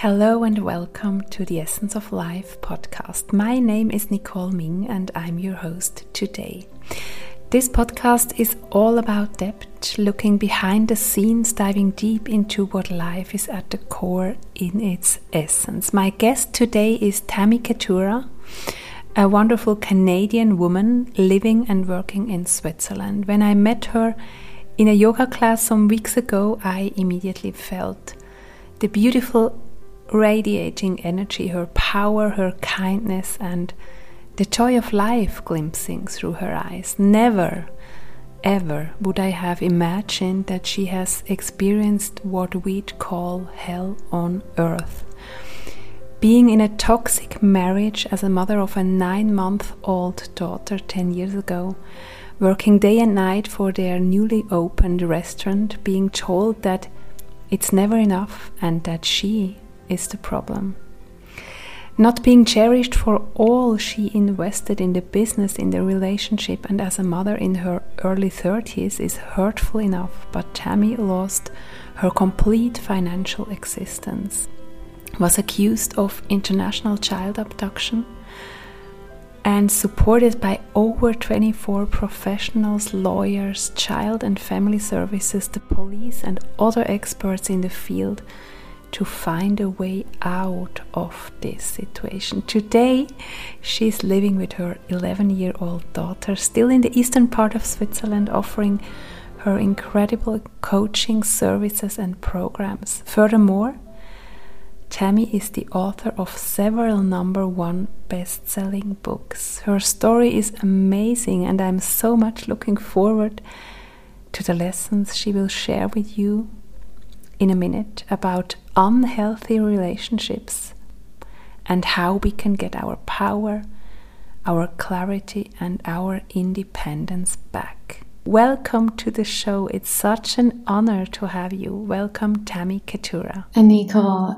Hello and welcome to the Essence of Life podcast. My name is Nicole Ming and I'm your host today. This podcast is all about depth, looking behind the scenes, diving deep into what life is at the core in its essence. My guest today is Tammy Ketura, a wonderful Canadian woman living and working in Switzerland. When I met her in a yoga class some weeks ago, I immediately felt the beautiful radiating energy, her power, her kindness, and the joy of life glimpsing through her eyes. Never, ever would I have imagined that she has experienced what we'd call hell on earth. Being in a toxic marriage as a mother of a nine month old daughter 10 years ago, working day and night for their newly opened restaurant, being told that it's never enough and that she is the problem. Not being cherished for all she invested in the business, in the relationship, and as a mother in her early 30s is hurtful enough, but Tammy lost her complete financial existence, was accused of international child abduction, and supported by over 24 professionals, lawyers, child and family services, the police, and other experts in the field to find a way out of this situation. Today, she's living with her 11 year old daughter, still in the eastern part of Switzerland, offering her incredible coaching services and programs. Furthermore, Tammy is the author of several number one best selling books. Her story is amazing, and I'm so much looking forward to the lessons she will share with you in a minute about unhealthy relationships and how we can get our power, our clarity, and our independence back. Welcome to the show. It's such an honor to have you. Welcome, Tammy Ketura. And Nicole,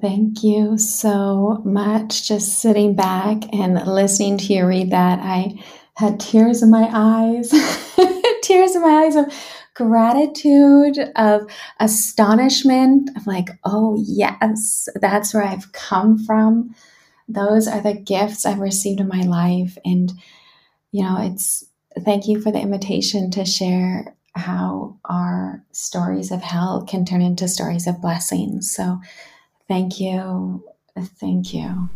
thank you so much. Just sitting back and listening to you read that, I had tears in my eyes, tears in my eyes of gratitude, of astonishment, of like, oh, yes, that's where I've come from. Those are the gifts I've received in my life. And, you know, it's thank you for the invitation to share how our stories of hell can turn into stories of blessings. So, thank you. Thank you.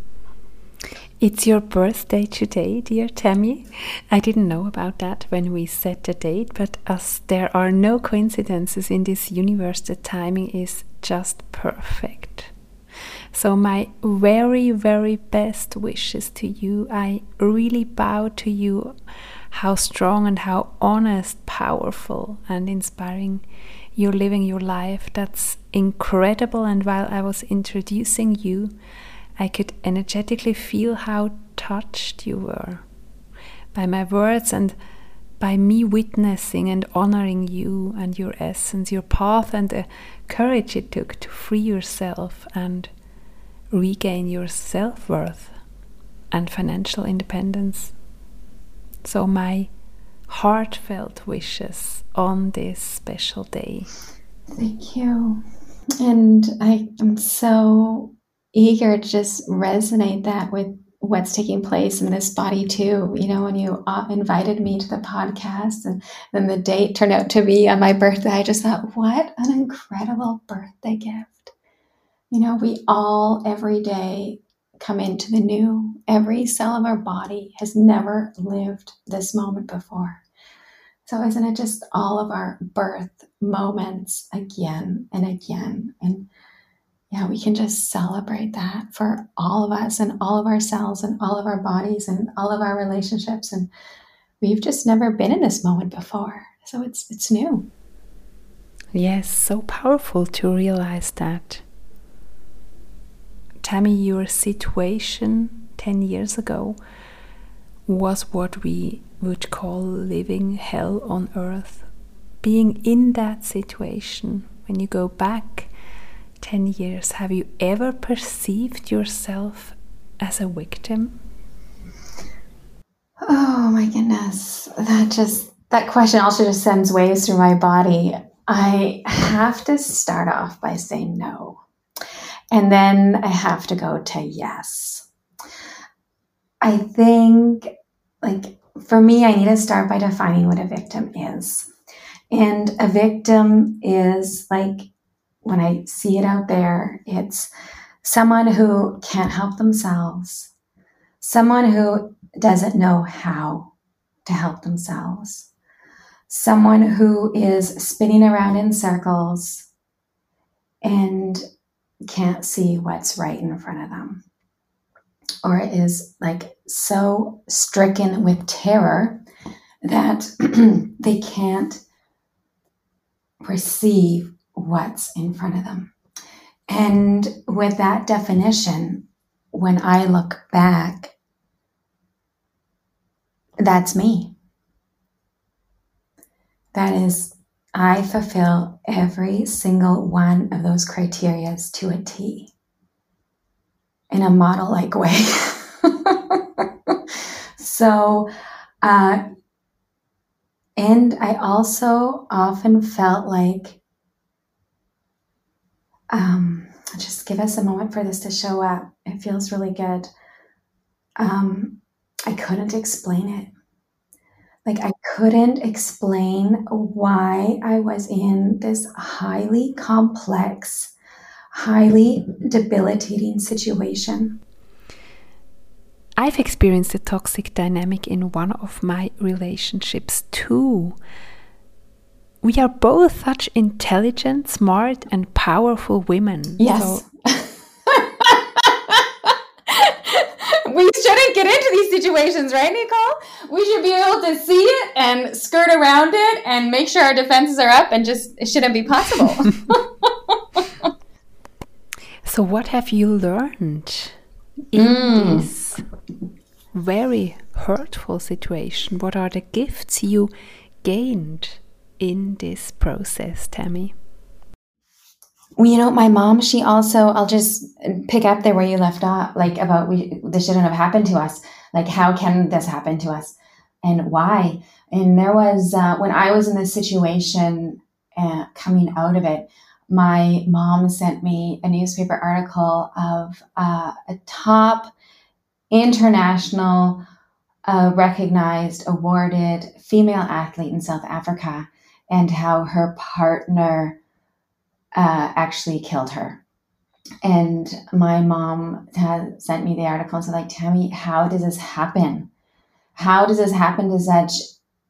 It's your birthday today, dear Tammy. I didn't know about that when we set the date, but as there are no coincidences in this universe, the timing is just perfect. So, my very, very best wishes to you. I really bow to you how strong and how honest, powerful, and inspiring you're living your life. That's incredible. And while I was introducing you, I could energetically feel how touched you were by my words and by me witnessing and honoring you and your essence, your path, and the courage it took to free yourself and regain your self worth and financial independence. So, my heartfelt wishes on this special day. Thank you. And I am so eager to just resonate that with what's taking place in this body too you know when you uh, invited me to the podcast and then the date turned out to be on my birthday i just thought what an incredible birthday gift. You know we all every day come into the new every cell of our body has never lived this moment before. So isn't it just all of our birth moments again and again? And yeah, we can just celebrate that for all of us and all of ourselves and all of our bodies and all of our relationships. And we've just never been in this moment before. So it's it's new. Yes, so powerful to realize that. Tammy, your situation 10 years ago was what we would call living hell on earth. Being in that situation, when you go back 10 years, have you ever perceived yourself as a victim? Oh my goodness. That just, that question also just sends waves through my body. I have to start off by saying no. And then I have to go to yes. I think, like, for me, I need to start by defining what a victim is. And a victim is like, when I see it out there, it's someone who can't help themselves, someone who doesn't know how to help themselves, someone who is spinning around in circles and can't see what's right in front of them, or is like so stricken with terror that they can't perceive what's in front of them. And with that definition, when I look back, that's me. That is, I fulfill every single one of those criterias to a T in a model like way. so, uh, and I also often felt like, um, just give us a moment for this to show up. It feels really good. Um, I couldn't explain it. Like, I couldn't explain why I was in this highly complex, highly debilitating situation. I've experienced a toxic dynamic in one of my relationships too. We are both such intelligent, smart, and powerful women. Yes. So we shouldn't get into these situations, right, Nicole? We should be able to see it and skirt around it and make sure our defenses are up and just it shouldn't be possible. so, what have you learned in mm. this very hurtful situation? What are the gifts you gained in this process, Tammy? Well, you know, my mom, she also, I'll just pick up there where you left off, like about we, this shouldn't have happened to us. Like, how can this happen to us? And why? And there was, uh, when I was in this situation uh, coming out of it, my mom sent me a newspaper article of uh, a top international uh, recognized awarded female athlete in South Africa and how her partner uh, actually killed her. And my mom had sent me the article and said, like, Tammy, how does this happen? How does this happen to such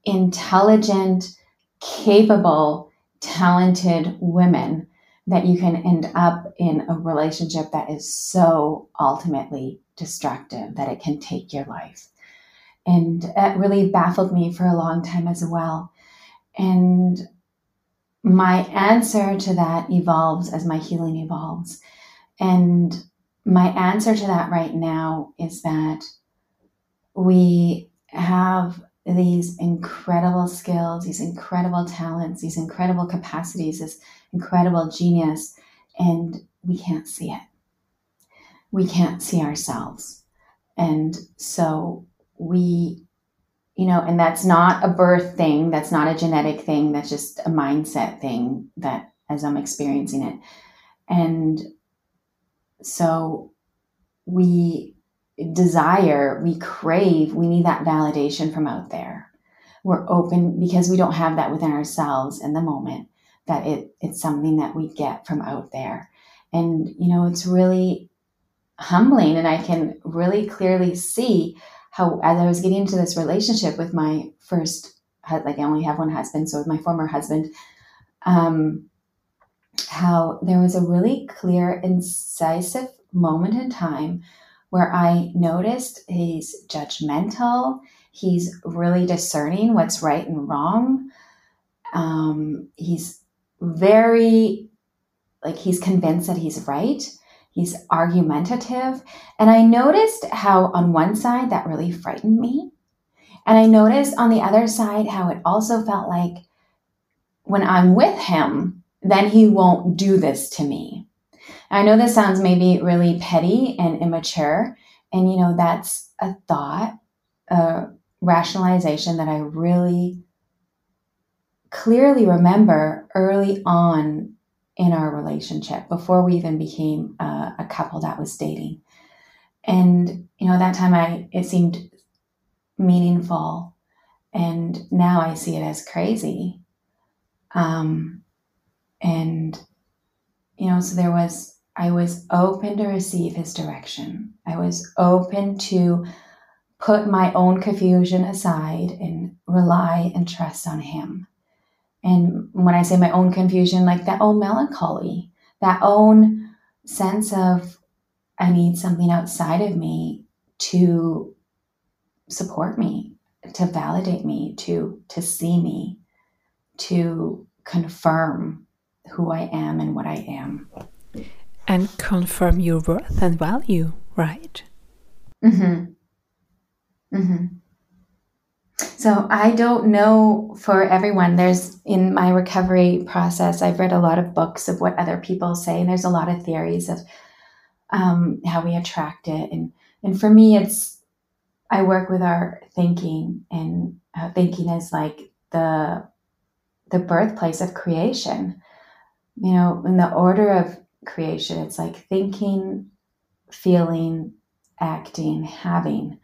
intelligent, capable, talented women that you can end up in a relationship that is so ultimately destructive that it can take your life? And it really baffled me for a long time as well. And my answer to that evolves as my healing evolves. And my answer to that right now is that we have these incredible skills, these incredible talents, these incredible capacities, this incredible genius, and we can't see it. We can't see ourselves. And so we you know, and that's not a birth thing, that's not a genetic thing, that's just a mindset thing that as I'm experiencing it. And so we desire, we crave, we need that validation from out there. We're open because we don't have that within ourselves in the moment that it it's something that we get from out there. And you know, it's really humbling and I can really clearly see how as I was getting into this relationship with my first like I only have one husband, so with my former husband, um, how there was a really clear, incisive moment in time where I noticed he's judgmental, he's really discerning what's right and wrong. Um, he's very like he's convinced that he's right He's argumentative. And I noticed how, on one side, that really frightened me. And I noticed on the other side how it also felt like when I'm with him, then he won't do this to me. I know this sounds maybe really petty and immature. And, you know, that's a thought, a rationalization that I really clearly remember early on in our relationship before we even became a, a couple that was dating. And, you know, at that time I, it seemed meaningful. And now I see it as crazy. Um, and, you know, so there was, I was open to receive his direction. I was open to put my own confusion aside and rely and trust on him. And when I say my own confusion, like that own melancholy, that own sense of I need something outside of me to support me, to validate me, to to see me, to confirm who I am and what I am. And confirm your worth and value, right? Mm-hmm. Mm-hmm. So I don't know for everyone. There's in my recovery process, I've read a lot of books of what other people say, and there's a lot of theories of um, how we attract it. And and for me, it's I work with our thinking, and uh, thinking is like the the birthplace of creation. You know, in the order of creation, it's like thinking, feeling, acting, having.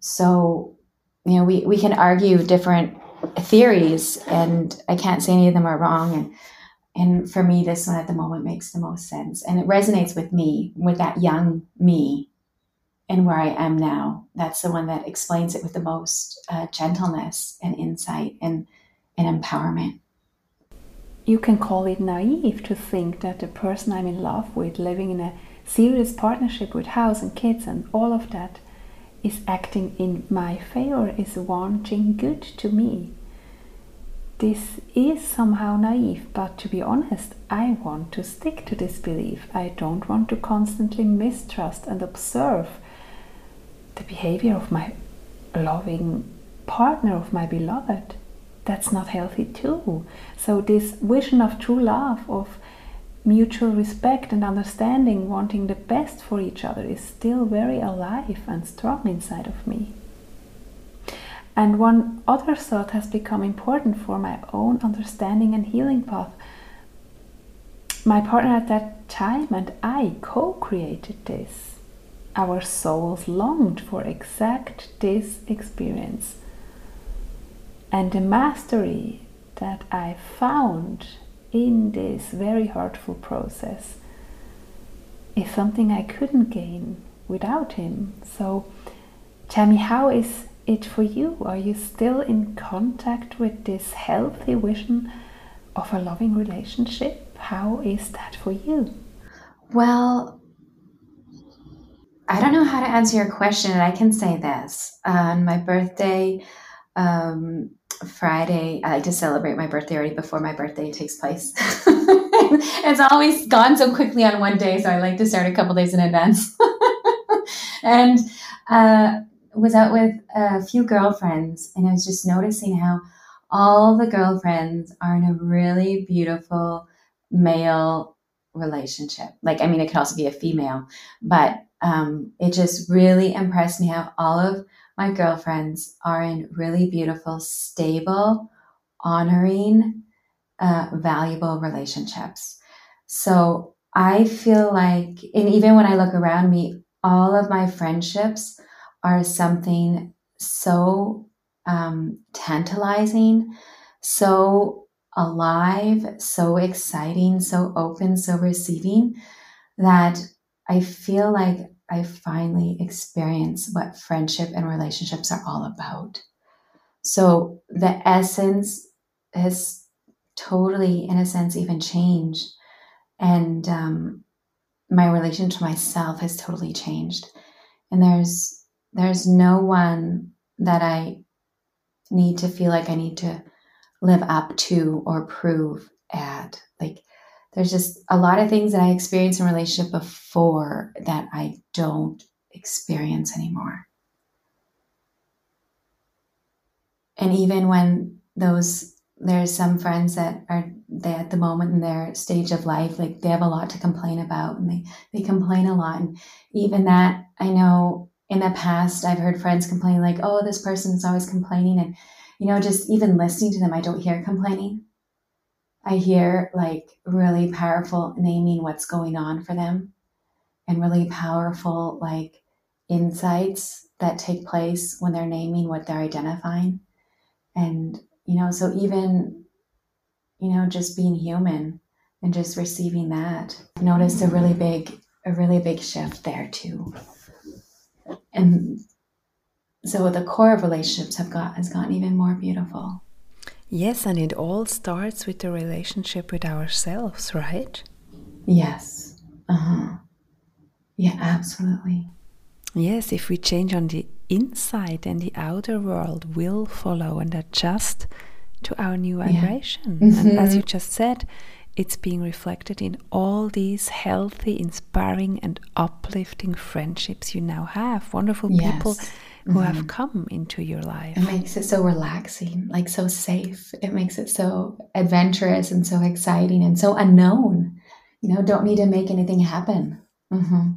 So you know, we, we can argue different theories and I can't say any of them are wrong. And, and for me, this one at the moment makes the most sense. And it resonates with me, with that young me and where I am now. That's the one that explains it with the most uh, gentleness and insight and, and empowerment. You can call it naive to think that the person I'm in love with, living in a serious partnership with house and kids and all of that, is acting in my favor, is wanting good to me. This is somehow naive, but to be honest, I want to stick to this belief. I don't want to constantly mistrust and observe the behavior of my loving partner, of my beloved. That's not healthy, too. So, this vision of true love, of mutual respect and understanding, wanting the best for each other, is still very alive and strong inside of me. And one other thought has become important for my own understanding and healing path. My partner at that time and I co created this. Our souls longed for exact this experience. And the mastery that I found in this very hurtful process is something I couldn't gain without him. So tell me, how is it for you? Are you still in contact with this healthy vision of a loving relationship? How is that for you? Well, I don't know how to answer your question, and I can say this. On my birthday, um, Friday, I like to celebrate my birthday already before my birthday takes place. it's always gone so quickly on one day, so I like to start a couple days in advance. and uh, was out with a few girlfriends, and I was just noticing how all the girlfriends are in a really beautiful male relationship. Like, I mean, it could also be a female, but um, it just really impressed me how all of my girlfriends are in really beautiful, stable, honoring, uh, valuable relationships. So I feel like, and even when I look around me, all of my friendships are something so um, tantalizing, so alive, so exciting, so open, so receiving that I feel like I finally experience what friendship and relationships are all about. So the essence has totally, in a sense, even changed. And um, my relation to myself has totally changed. And there's there's no one that I need to feel like I need to live up to or prove at. Like there's just a lot of things that I experienced in relationship before that I don't experience anymore. And even when those there's some friends that are they at the moment in their stage of life like they have a lot to complain about and they they complain a lot. And even that i know in the past i've heard friends complain like oh this person is always complaining. And you know just even listening to them i don't hear complaining I hear like really powerful naming what's going on for them and really powerful like insights that take place when they're naming what they're identifying. And, you know, so even, you know, just being human and just receiving that, I noticed a really big, a really big shift there too. And so the core of relationships have got has gotten even more beautiful. Yes, and it all starts with the relationship with ourselves, right? Yes. Uh-huh. Yeah, absolutely. Yes, if we change on the inside, then the outer world will follow and adjust to our new vibration. Yeah. Mm-hmm. And as you just said, it's being reflected in all these healthy, inspiring, and uplifting friendships you now have. Wonderful yes. people who mm-hmm. have come into your life. It makes it so relaxing, like so safe. It makes it so adventurous and so exciting and so unknown. You know, don't need to make anything happen. Mm-hmm.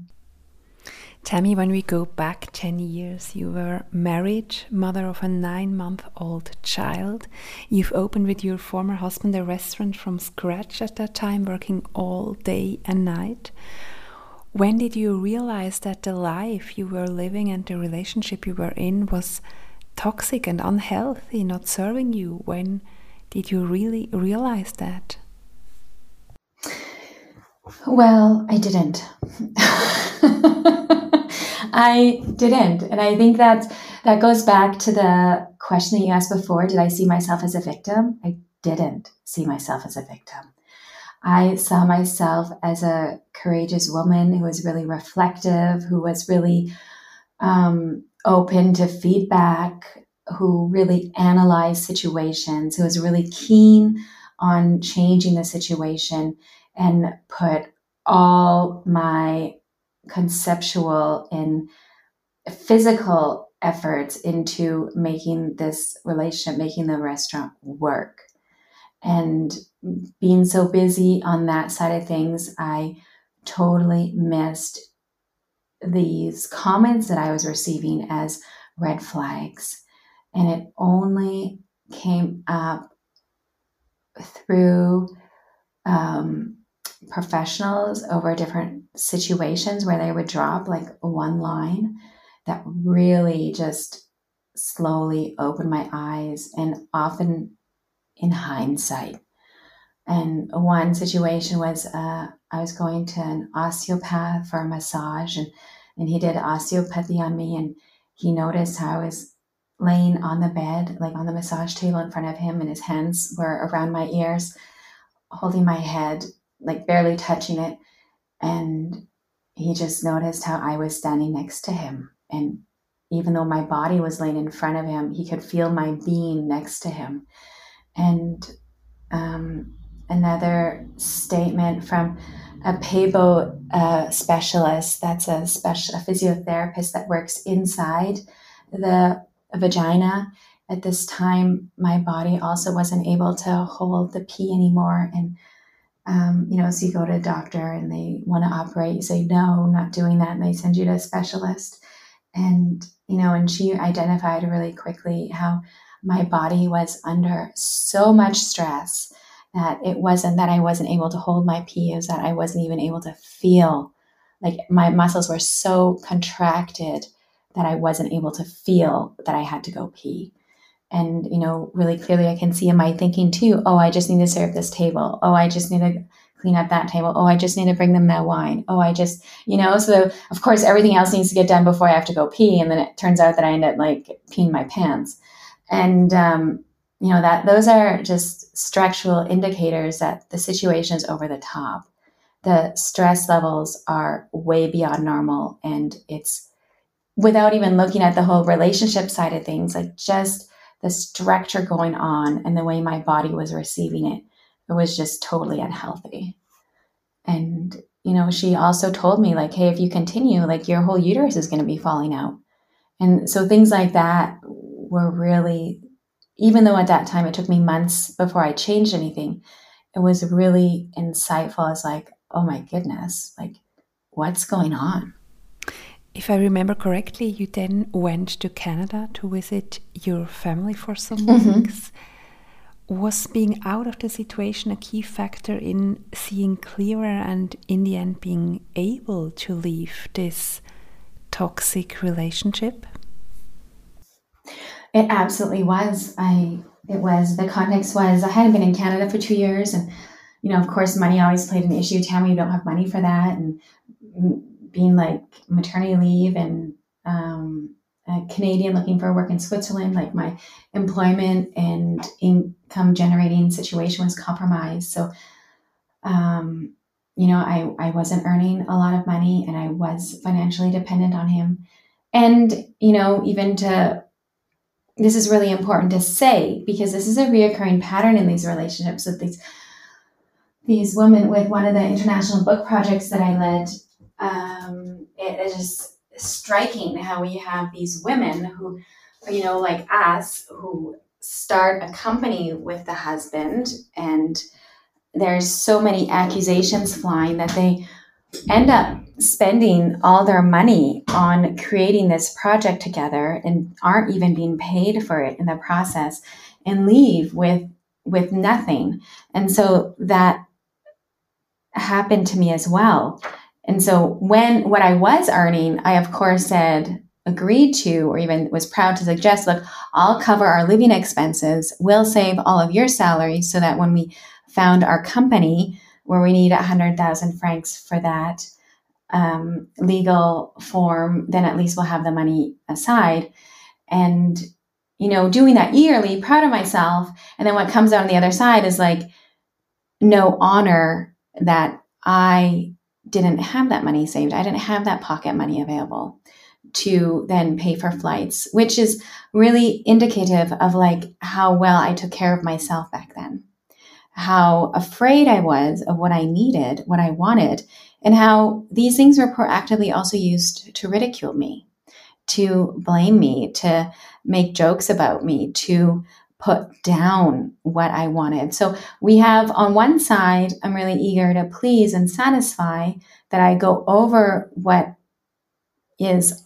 Tell me, when we go back 10 years, you were married, mother of a nine month old child. You've opened with your former husband a restaurant from scratch at that time, working all day and night. When did you realize that the life you were living and the relationship you were in was toxic and unhealthy, not serving you? When did you really realize that? Well, I didn't. I didn't. And I think that that goes back to the question that you asked before. Did I see myself as a victim? I didn't see myself as a victim. I saw myself as a courageous woman who was really reflective, who was really um, open to feedback, who really analyzed situations, who was really keen on changing the situation and put all my conceptual and physical efforts into making this relationship, making the restaurant work. And being so busy on that side of things, I totally missed these comments that I was receiving as red flags. And it only came up through um, professionals over different situations where they would drop like one line that really just slowly opened my eyes and often in hindsight. And one situation was uh, I was going to an osteopath for a massage, and, and he did osteopathy on me. And he noticed how I was laying on the bed, like on the massage table in front of him, and his hands were around my ears, holding my head, like barely touching it. And he just noticed how I was standing next to him. And even though my body was laying in front of him, he could feel my being next to him. And um, another statement from a PABO uh, specialist, that's a special a physiotherapist that works inside the vagina. At this time, my body also wasn't able to hold the pee anymore. And, um, you know, so you go to a doctor and they want to operate, you say, no, I'm not doing that. And they send you to a specialist. And, you know, and she identified really quickly how my body was under so much stress that it wasn't that I wasn't able to hold my pee, it was that I wasn't even able to feel like my muscles were so contracted that I wasn't able to feel that I had to go pee. And, you know, really clearly I can see in my thinking too, oh, I just need to serve this table. Oh, I just need to clean up that table. Oh, I just need to bring them that wine. Oh, I just, you know, so of course everything else needs to get done before I have to go pee. And then it turns out that I end up like peeing my pants and um, you know that those are just structural indicators that the situation is over the top. The stress levels are way beyond normal and it's without even looking at the whole relationship side of things like just the structure going on and the way my body was receiving it it was just totally unhealthy. And you know she also told me like hey if you continue like your whole uterus is going to be falling out. And so things like that were really, even though at that time it took me months before I changed anything, it was really insightful I was like, oh my goodness, like what's going on? If I remember correctly, you then went to Canada to visit your family for some mm -hmm. weeks. was being out of the situation a key factor in seeing clearer and in the end being able to leave this toxic relationship? It absolutely was. I it was the context was I hadn't been in Canada for two years, and you know, of course, money always played an issue. Tammy, you don't have money for that, and being like maternity leave and um, a Canadian looking for work in Switzerland, like my employment and income generating situation was compromised. So, um, you know, I, I wasn't earning a lot of money and I was financially dependent on him. And, you know, even to, this is really important to say because this is a reoccurring pattern in these relationships with these, these women with one of the international book projects that I led. Um, it is striking how we have these women who, you know, like us, who start a company with the husband, and there's so many accusations flying that they end up spending all their money on creating this project together and aren't even being paid for it in the process and leave with with nothing and so that happened to me as well and so when what I was earning, I of course said, agreed to, or even was proud to suggest, look, I'll cover our living expenses. We'll save all of your salary so that when we found our company where we need a hundred thousand francs for that um, legal form, then at least we'll have the money aside. And, you know, doing that yearly, proud of myself. And then what comes out on the other side is like no honor that I didn't have that money saved. I didn't have that pocket money available to then pay for flights, which is really indicative of like how well I took care of myself back then. How afraid I was of what I needed, what I wanted, and how these things were proactively also used to ridicule me, to blame me, to make jokes about me, to put down what I wanted. So we have on one side, I'm really eager to please and satisfy that I go over what is,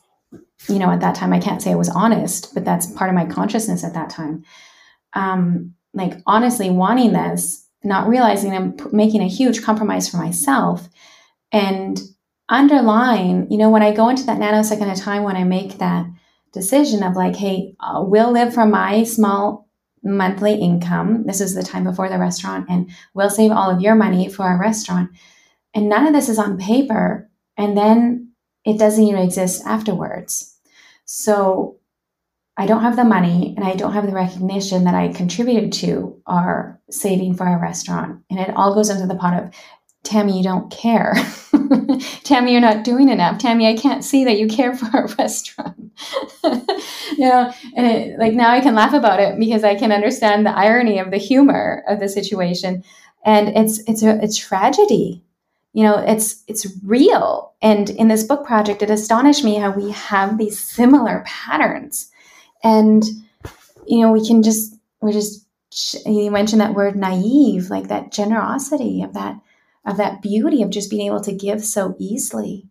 you know, at that time, I can't say I was honest, but that's part of my consciousness at that time. Um, like honestly wanting this, not realizing I'm making a huge compromise for myself and underline, you know, when I go into that nanosecond of time when I make that decision of like, hey, uh, we'll live from my small monthly income. This is the time before the restaurant, and we'll save all of your money for our restaurant. And none of this is on paper. And then it doesn't even exist afterwards. So I don't have the money and I don't have the recognition that I contributed to our saving for our restaurant. And it all goes into the pot of Tammy, you don't care. Tammy, you're not doing enough. Tammy, I can't see that you care for our restaurant. you know, and it, like now I can laugh about it because I can understand the irony of the humor of the situation, and it's it's a, a tragedy. You know, it's it's real. And in this book project, it astonished me how we have these similar patterns, and you know, we can just we're just you mentioned that word naive, like that generosity of that of that beauty of just being able to give so easily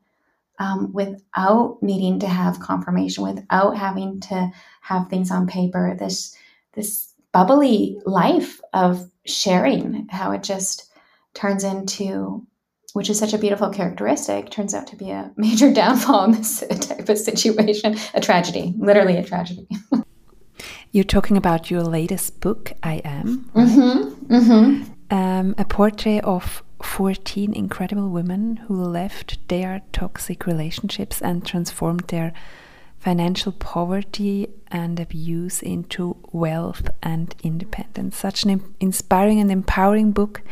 um, without needing to have confirmation, without having to have things on paper. This this bubbly life of sharing, how it just turns into, which is such a beautiful characteristic, turns out to be a major downfall in this type of situation, a tragedy, literally a tragedy. You're talking about your latest book, I Am. Right? Mm-hmm, mm-hmm. Um, a portrait of 14 incredible women who left their toxic relationships and transformed their financial poverty and abuse into wealth and independence. Such an inspiring and empowering book.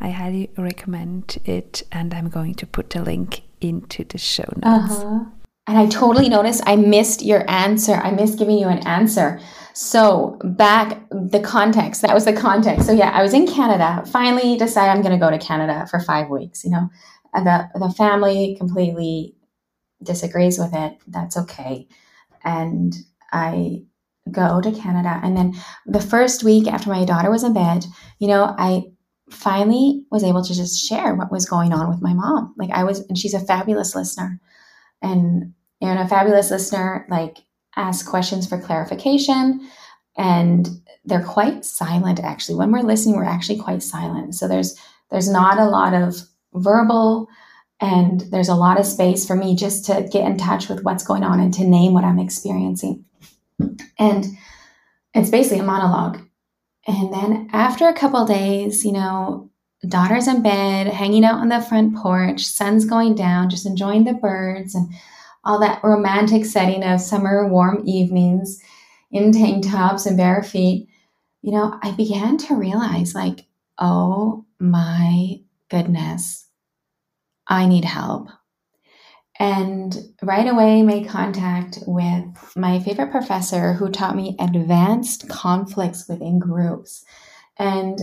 I highly recommend it, and I'm going to put the link into the show notes. Uh-huh. And I totally noticed I missed your answer. I missed giving you an answer. So back the context, that was the context. So yeah, I was in Canada, finally decided I'm going to go to Canada for five weeks, you know, and the, the family completely disagrees with it. That's okay. And I go to Canada. And then the first week after my daughter was in bed, you know, I finally was able to just share what was going on with my mom. Like I was, and she's a fabulous listener. And, and a fabulous listener, like ask questions for clarification and they're quite silent actually. When we're listening, we're actually quite silent. So there's there's not a lot of verbal and there's a lot of space for me just to get in touch with what's going on and to name what I'm experiencing. And it's basically a monologue. And then after a couple days, you know, daughter's in bed, hanging out on the front porch, sun's going down, just enjoying the birds and all that romantic setting of summer warm evenings in tank tops and bare feet, you know, I began to realize like, oh my goodness, I need help. And right away made contact with my favorite professor who taught me advanced conflicts within groups. And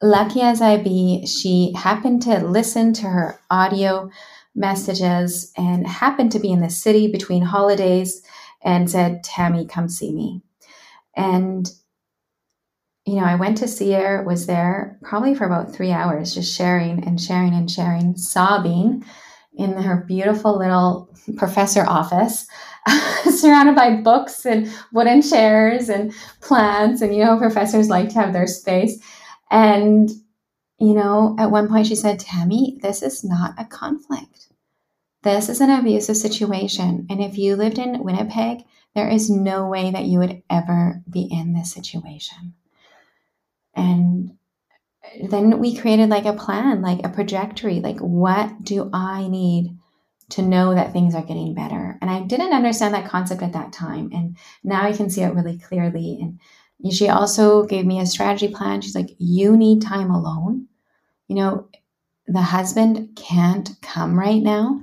lucky as I be, she happened to listen to her audio messages and happened to be in the city between holidays and said, Tammy, come see me. And, you know, I went to see her, was there probably for about three hours, just sharing and sharing and sharing, sobbing in her beautiful little professor office, surrounded by books and wooden chairs and plants. And, you know, professors like to have their space. And, you know, at one point she said, Tammy, this is not a conflict. This is an abusive situation. And if you lived in Winnipeg, there is no way that you would ever be in this situation. And then we created like a plan, like a trajectory, like what do I need to know that things are getting better? And I didn't understand that concept at that time. And now I can see it really clearly. And she also gave me a strategy plan. She's like, you need time alone. You know, the husband can't come right now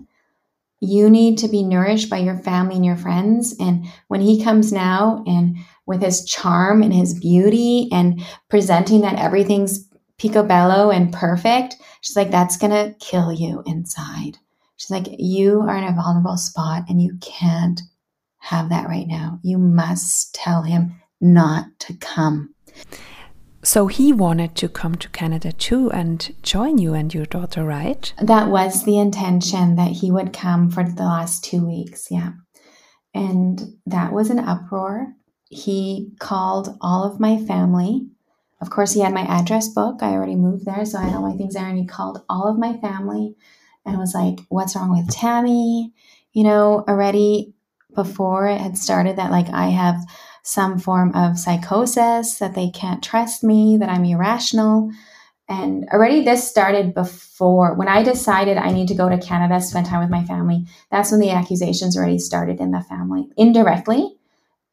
you need to be nourished by your family and your friends. And when he comes now and with his charm and his beauty and presenting that everything's picobello and perfect, she's like, that's going to kill you inside. She's like, you are in a vulnerable spot and you can't have that right now. You must tell him not to come. So he wanted to come to Canada too and join you and your daughter, right? That was the intention that he would come for the last two weeks, yeah. And that was an uproar. He called all of my family. Of course, he had my address book. I already moved there, so I had all my things there. And he called all of my family and was like, What's wrong with Tammy? You know, already before it had started, that like I have some form of psychosis, that they can't trust me, that I'm irrational. And already this started before when I decided I need to go to Canada, spend time with my family. That's when the accusations already started in the family indirectly.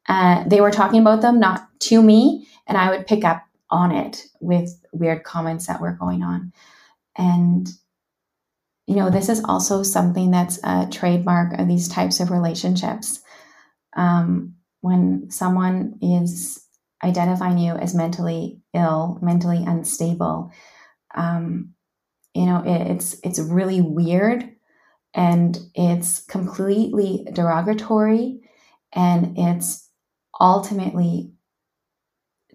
Uh, they were talking about them, not to me, and I would pick up on it with weird comments that were going on. And, you know, this is also something that's a trademark of these types of relationships. Um, when someone is identifying you as mentally ill, mentally unstable, um, you know, it, it's it's really weird and it's completely derogatory and it's ultimately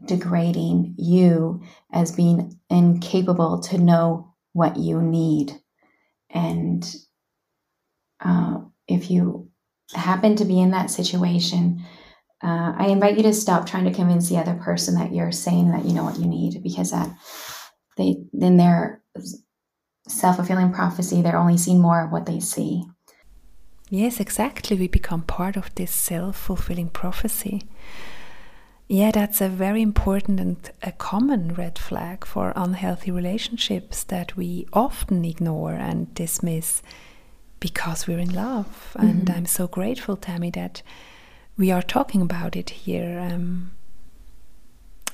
degrading you as being incapable to know what you need. And uh, if you happen to be in that situation, uh, I invite you to stop trying to convince the other person that you're saying that you know what you need because that they in their self-fulfilling prophecy they're only seeing more of what they see. Yes, exactly. We become part of this self-fulfilling prophecy. Yeah, that's a very important and a common red flag for unhealthy relationships that we often ignore and dismiss because we're in love. Mm-hmm. And I'm so grateful, Tammy, that we are talking about it here. Um,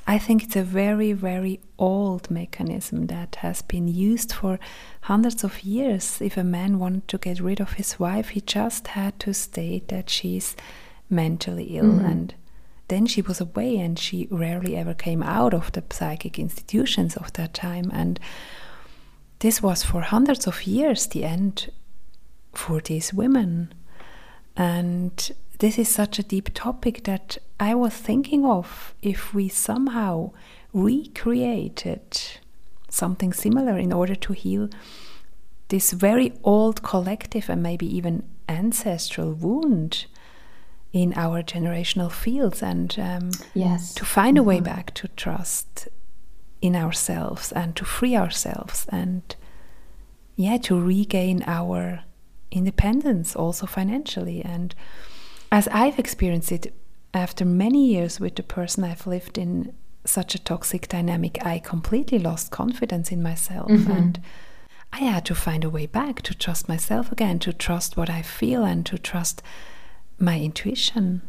I think it's a very, very old mechanism that has been used for hundreds of years. If a man wanted to get rid of his wife, he just had to state that she's mentally ill mm -hmm. and then she was away and she rarely ever came out of the psychic institutions of that time. And this was for hundreds of years the end for these women. And this is such a deep topic that I was thinking of if we somehow recreated something similar in order to heal this very old collective and maybe even ancestral wound in our generational fields and um, yes to find mm-hmm. a way mm-hmm. back to trust in ourselves and to free ourselves and yeah to regain our independence also financially and as i've experienced it after many years with the person i've lived in such a toxic dynamic i completely lost confidence in myself mm-hmm. and i had to find a way back to trust myself again to trust what i feel and to trust my intuition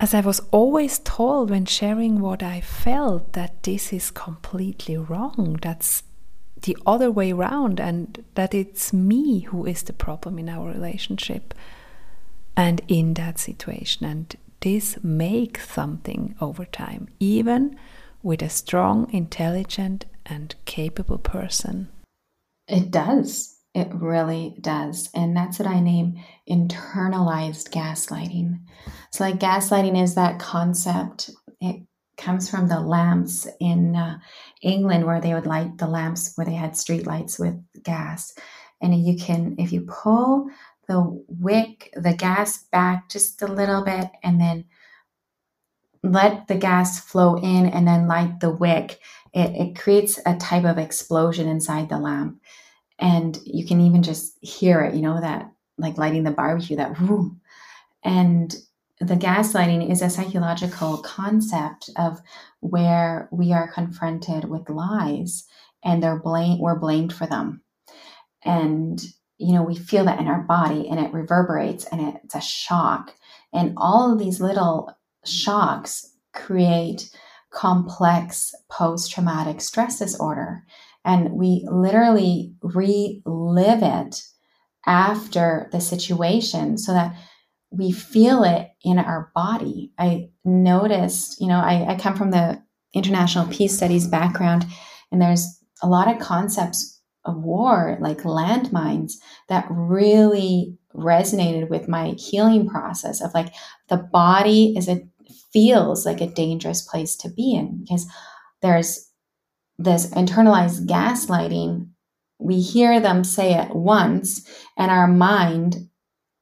as I was always told when sharing what I felt that this is completely wrong, that's the other way around, and that it's me who is the problem in our relationship and in that situation. And this makes something over time, even with a strong, intelligent, and capable person. It does. It really does. And that's what I name internalized gaslighting. So, like, gaslighting is that concept. It comes from the lamps in uh, England where they would light the lamps where they had street lights with gas. And you can, if you pull the wick, the gas back just a little bit, and then let the gas flow in and then light the wick, it, it creates a type of explosion inside the lamp. And you can even just hear it you know that like lighting the barbecue that boom and the gaslighting is a psychological concept of where we are confronted with lies and they're blame we're blamed for them. And you know we feel that in our body and it reverberates and it's a shock and all of these little shocks create complex post-traumatic stress disorder and we literally relive it after the situation so that we feel it in our body. I noticed, you know, I, I come from the international peace studies background, and there's a lot of concepts of war, like landmines, that really resonated with my healing process of like the body is a feels like a dangerous place to be in because there's this internalized gaslighting, we hear them say it once, and our mind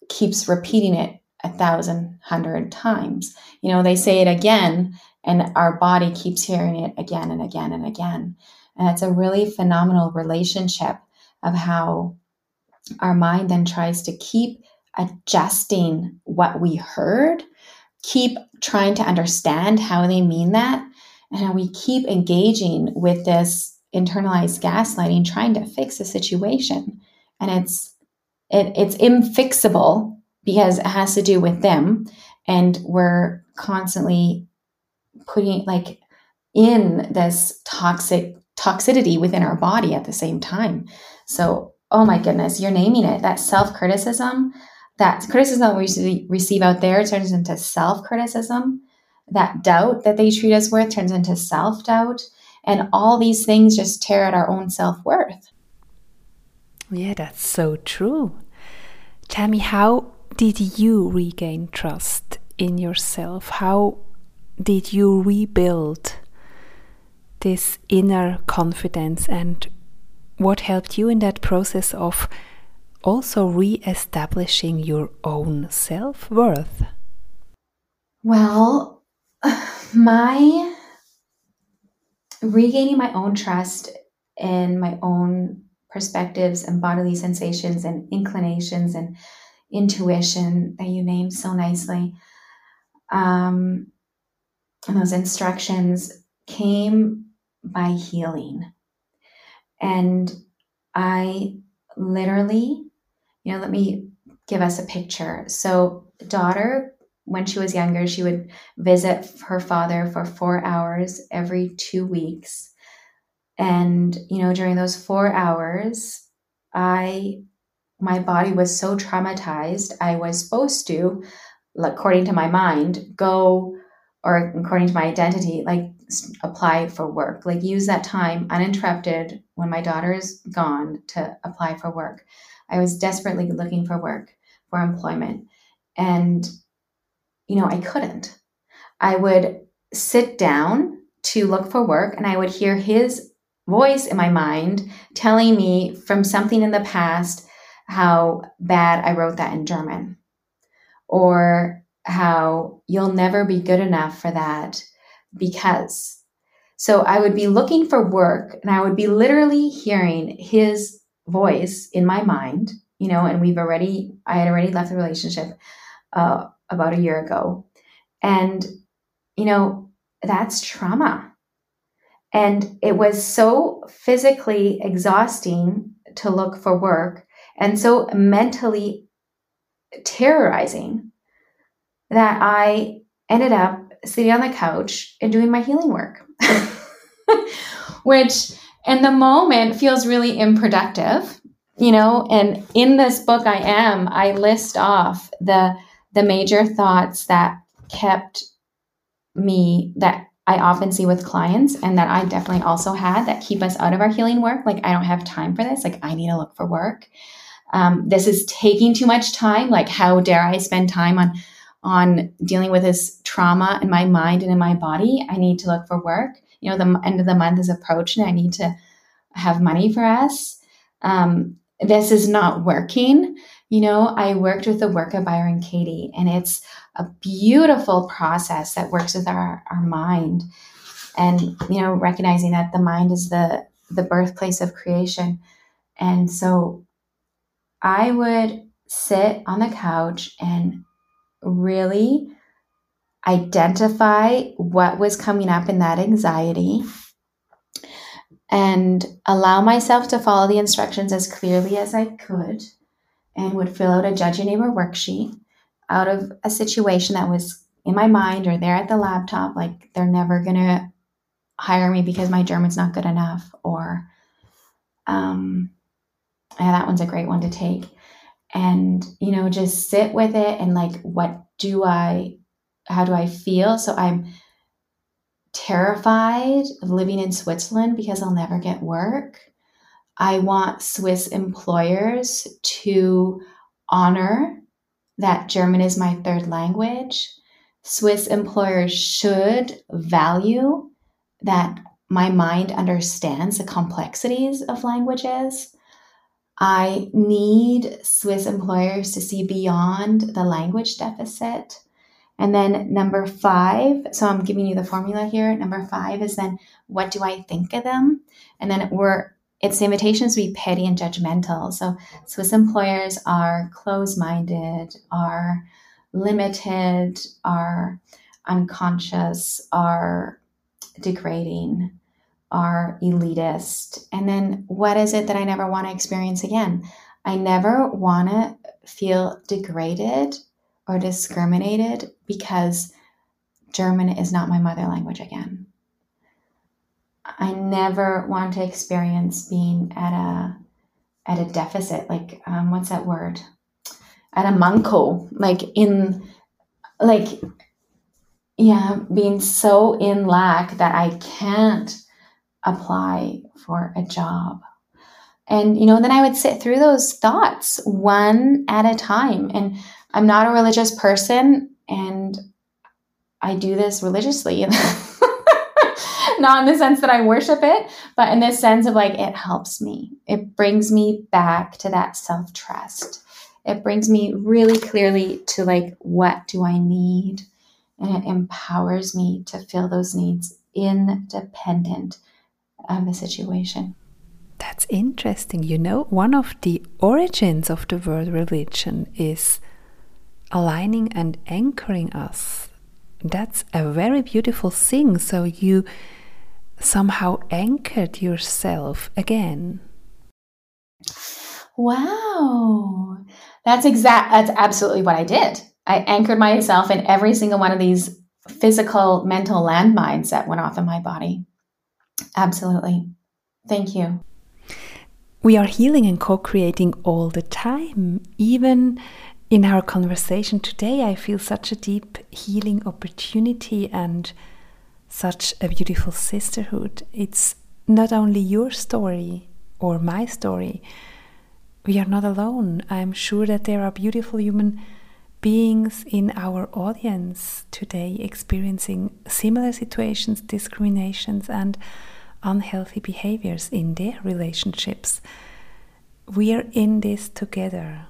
keeps repeating it a thousand, hundred times. You know, they say it again, and our body keeps hearing it again and again and again. And it's a really phenomenal relationship of how our mind then tries to keep adjusting what we heard, keep trying to understand how they mean that, and how we keep engaging with this internalized gaslighting, trying to fix a situation. And it's it, it's infixable because it has to do with them. And we're constantly putting like in this toxic toxicity within our body at the same time. So, oh my goodness, you're naming it. That self criticism, that criticism we receive out there turns into self criticism that doubt that they treat us with turns into self doubt. And all these things just tear at our own self worth. Yeah, that's so true. Tell me, how did you regain trust in yourself? How did you rebuild this inner confidence? And what helped you in that process of also re establishing your own self worth? Well, my regaining my own trust in my own perspectives and bodily sensations and inclinations and intuition that you named so nicely um, and those instructions came by healing and i literally you know let me give us a picture so daughter when she was younger, she would visit her father for four hours every two weeks. And, you know, during those four hours, I, my body was so traumatized, I was supposed to, according to my mind, go or according to my identity, like apply for work, like use that time uninterrupted when my daughter is gone to apply for work. I was desperately looking for work, for employment. And you know, I couldn't. I would sit down to look for work and I would hear his voice in my mind telling me from something in the past how bad I wrote that in German. Or how you'll never be good enough for that because. So I would be looking for work and I would be literally hearing his voice in my mind, you know, and we've already, I had already left the relationship uh, about a year ago. And, you know, that's trauma. And it was so physically exhausting to look for work and so mentally terrorizing that I ended up sitting on the couch and doing my healing work, which in the moment feels really unproductive, you know. And in this book, I am, I list off the the major thoughts that kept me that I often see with clients and that I definitely also had that keep us out of our healing work. Like, I don't have time for this. Like, I need to look for work. Um, this is taking too much time. Like, how dare I spend time on on dealing with this trauma in my mind and in my body? I need to look for work. You know, the end of the month is approaching. I need to have money for us. Um, this is not working. You know, I worked with the work of Byron Katie, and it's a beautiful process that works with our, our mind. And, you know, recognizing that the mind is the the birthplace of creation. And so I would sit on the couch and really identify what was coming up in that anxiety and allow myself to follow the instructions as clearly as I could and would fill out a judge your neighbor worksheet out of a situation that was in my mind or there at the laptop like they're never going to hire me because my german's not good enough or um yeah that one's a great one to take and you know just sit with it and like what do i how do i feel? So i'm terrified of living in switzerland because i'll never get work. I want swiss employers to honor that german is my third language. Swiss employers should value that my mind understands the complexities of languages I need Swiss employers to see beyond the language deficit. And then number five, so I'm giving you the formula here. Number five is then what do I think of them? And then we're it's the invitation to be petty and judgmental. So Swiss employers are closed-minded, are limited, are unconscious, are degrading are elitist. And then what is it that I never want to experience again? I never want to feel degraded or discriminated because German is not my mother language again. I never want to experience being at a at a deficit, like um, what's that word? At a manko, like in like yeah, being so in lack that I can't apply for a job. And, you know, then I would sit through those thoughts one at a time. And I'm not a religious person and I do this religiously. not in the sense that I worship it, but in the sense of like it helps me. It brings me back to that self trust. It brings me really clearly to like, what do I need? And it empowers me to fill those needs independent of the situation. That's interesting. You know, one of the origins of the word religion is aligning and anchoring us. That's a very beautiful thing. So you somehow anchored yourself again. Wow. That's exact that's absolutely what I did. I anchored myself in every single one of these physical mental landmines that went off in my body. Absolutely. Thank you. We are healing and co creating all the time. Even in our conversation today, I feel such a deep healing opportunity and such a beautiful sisterhood. It's not only your story or my story. We are not alone. I'm sure that there are beautiful human beings in our audience today experiencing similar situations, discriminations, and unhealthy behaviors in their relationships. We are in this together.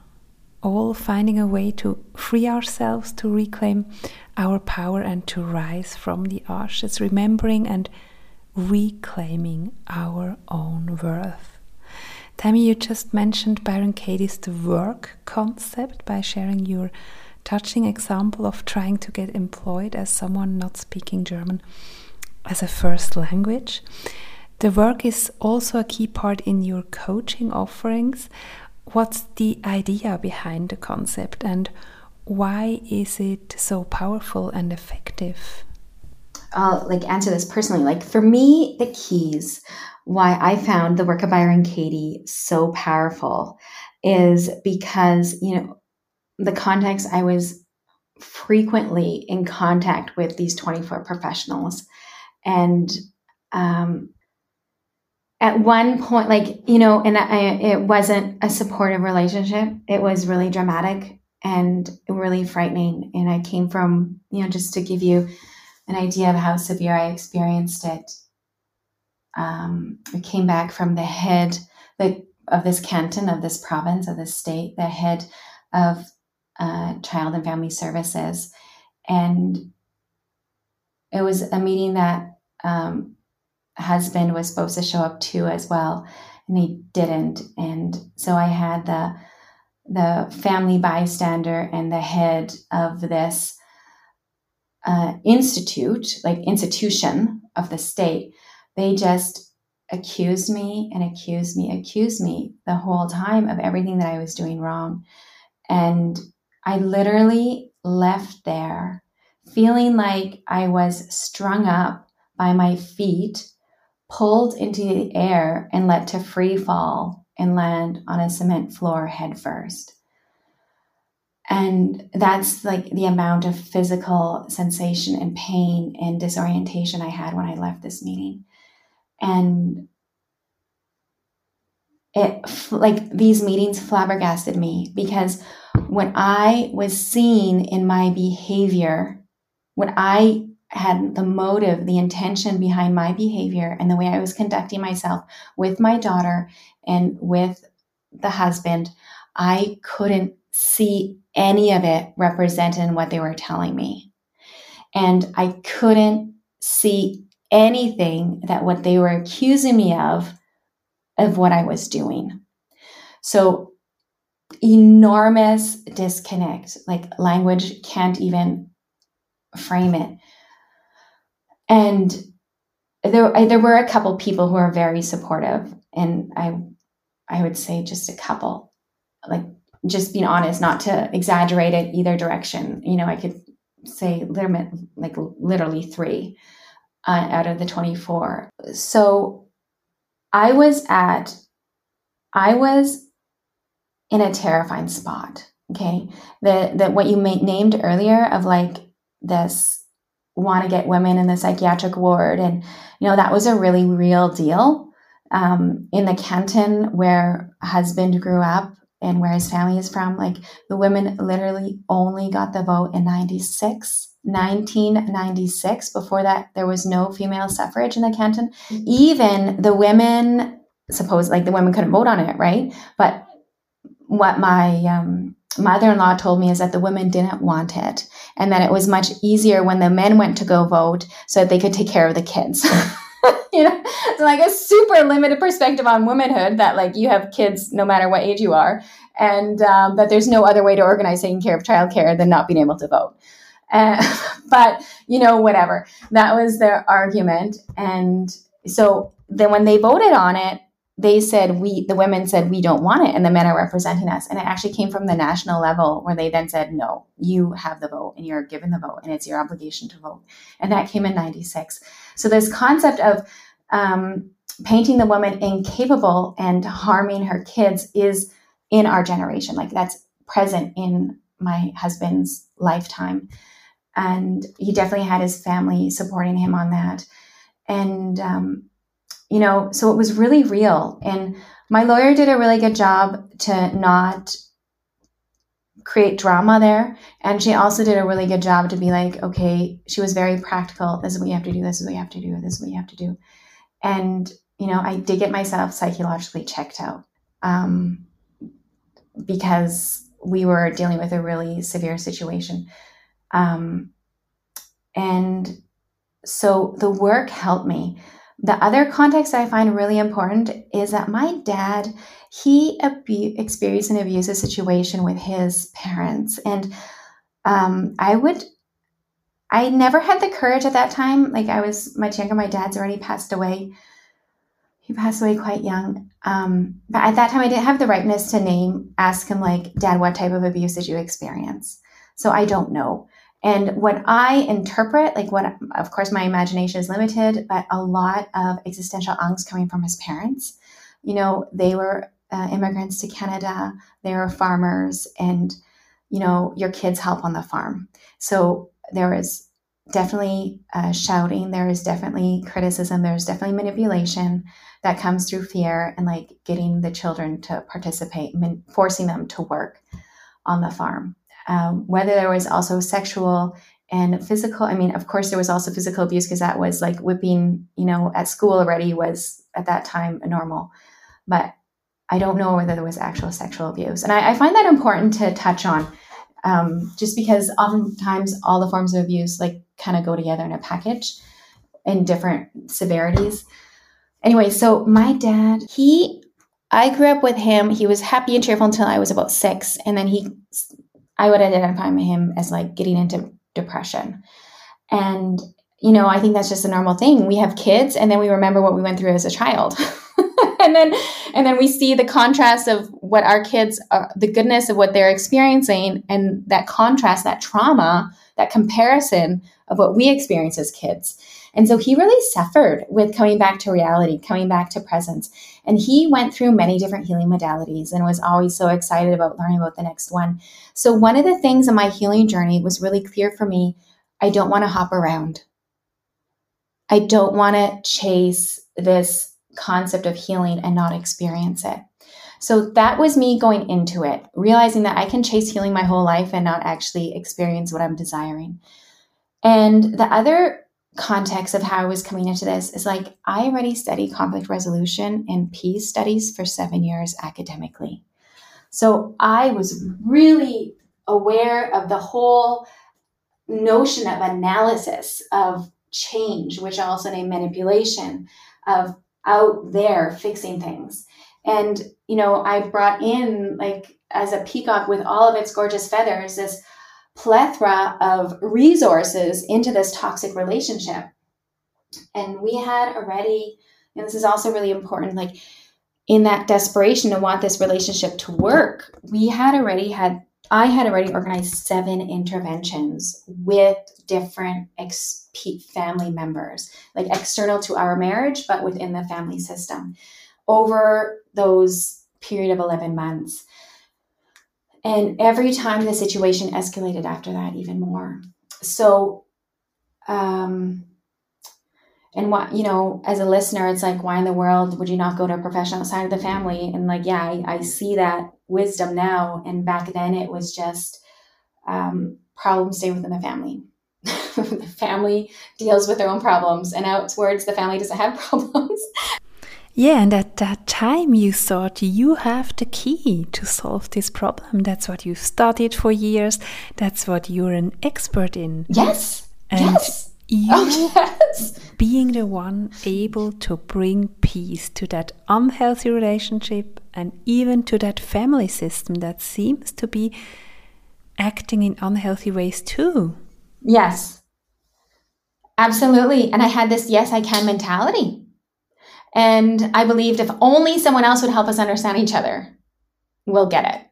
all finding a way to free ourselves, to reclaim our power, and to rise from the ashes, remembering and reclaiming our own worth. Tammy, you just mentioned Byron Katie's The Work concept by sharing your touching example of trying to get employed as someone not speaking German as a first language. The work is also a key part in your coaching offerings. What's the idea behind the concept and why is it so powerful and effective? I'll like answer this personally. Like for me, the keys why I found the work of Byron Katie so powerful is because, you know, the context I was frequently in contact with these 24 professionals. And um, at one point, like, you know, and I, it wasn't a supportive relationship, it was really dramatic and really frightening. And I came from, you know, just to give you an idea of how severe I experienced it. Um, I came back from the head the, of this canton, of this province, of this state, the head of uh, Child and Family Services. And it was a meeting that um, husband was supposed to show up to as well, and he didn't. And so I had the the family bystander and the head of this uh, institute, like institution of the state, they just accused me and accused me, accused me the whole time of everything that I was doing wrong. And I literally left there feeling like I was strung up by my feet, pulled into the air, and let to free fall and land on a cement floor head first. And that's like the amount of physical sensation and pain and disorientation I had when I left this meeting. And it, like, these meetings flabbergasted me because when I was seen in my behavior, when I had the motive, the intention behind my behavior, and the way I was conducting myself with my daughter and with the husband, I couldn't see any of it represented in what they were telling me. And I couldn't see anything that what they were accusing me of, of what I was doing. So enormous disconnect. Like language can't even frame it. And there, there were a couple people who are very supportive, and I, I would say just a couple, like just being honest, not to exaggerate it either direction. You know, I could say like literally three uh, out of the twenty four. So I was at, I was in a terrifying spot. Okay. The, the what you named earlier of like this want to get women in the psychiatric ward. And, you know, that was a really real deal. Um, in the canton where husband grew up and where his family is from, like the women literally only got the vote in 96, 1996. Before that, there was no female suffrage in the canton. Even the women, suppose like the women couldn't vote on it, right? But what my um, mother-in-law told me is that the women didn't want it and that it was much easier when the men went to go vote so that they could take care of the kids you know it's like a super limited perspective on womanhood that like you have kids no matter what age you are and um, that there's no other way to organize taking care of childcare than not being able to vote uh, but you know whatever. That was their argument. And so then when they voted on it they said we the women said we don't want it. And the men are representing us. And it actually came from the national level where they then said no you have the vote and you're given the vote and it's your obligation to vote. And that came in 96 so this concept of um, painting the woman incapable and harming her kids is in our generation. Like that's present in my husband's lifetime and he definitely had his family supporting him on that and um, you know, so it was really real. And my lawyer did a really good job to not create drama there. And she also did a really good job to be like, okay, she was very practical. This is what you have to do. This is what you have to do. This is what you have to do. And, you know, I did get myself psychologically checked out um, because we were dealing with a really severe situation. Um, and so the work helped me. The other context I find really important is that my dad, he abu- experienced an abusive situation with his parents. And um, I would, I never had the courage at that time. Like I was much younger, my dad's already passed away. He passed away quite young. Um, but at that time, I didn't have the rightness to name, ask him, like, Dad, what type of abuse did you experience? So I don't know. And what I interpret, like what, of course, my imagination is limited, but a lot of existential angst coming from his parents. You know, they were uh, immigrants to Canada, they were farmers, and, you know, your kids help on the farm. So there is definitely uh, shouting, there is definitely criticism, there's definitely manipulation that comes through fear and like getting the children to participate, forcing them to work on the farm um, whether there was also sexual and physical i mean of course there was also physical abuse because that was like whipping you know at school already was at that time normal. But i don't know whether there was actual sexual abuse. And i, I find that important to touch on um, just because oftentimes all the forms of abuse like kind of go together in a package in different severities. Anyway so my dad he i grew up with him. He was happy and cheerful until i was about six and then he I would identify him as like getting into depression. And, you know, I think that's just a normal thing. We have kids and then we remember what we went through as a child. and then and then we see the contrast of what our kids are, the goodness of what they're experiencing and that contrast, that trauma, that comparison of what we experience as kids. And so he really suffered with coming back to reality, coming back to presence. And he went through many different healing modalities and was always so excited about learning about the next one. So, one of the things in my healing journey was really clear for me I don't want to hop around. I don't want to chase this concept of healing and not experience it. So that was me going into it, realizing that I can chase healing my whole life and not actually experience what I'm desiring. And the other context of how I was coming into this is like I already studied conflict resolution and peace studies for seven years academically. So I was really aware of the whole notion of analysis of change, which I also name manipulation, of out there fixing things. And, you know, I brought in, like, as a peacock with all of its gorgeous feathers, this plethora of resources into this toxic relationship. And we had already, and this is also really important, like in that desperation to want this relationship to work, we had already had, I had already organized seven interventions with different ex- family members, like external to our marriage, but within the family system over those period of 11 months. And every time the situation escalated after that, even more. So, um, and what, you know, as a listener, it's like, why in the world would you not go to a professional outside of the family? And like, yeah, I, I see that wisdom now. And back then it was just um, problems stay within the family. the family deals with their own problems, and outwards, the family doesn't have problems. Yeah, and at that time you thought you have the key to solve this problem. That's what you studied for years. That's what you're an expert in. Yes. And yes. you oh, yes. being the one able to bring peace to that unhealthy relationship and even to that family system that seems to be acting in unhealthy ways too. Yes. Absolutely. And I had this yes, I can mentality. And I believed if only someone else would help us understand each other, we'll get it.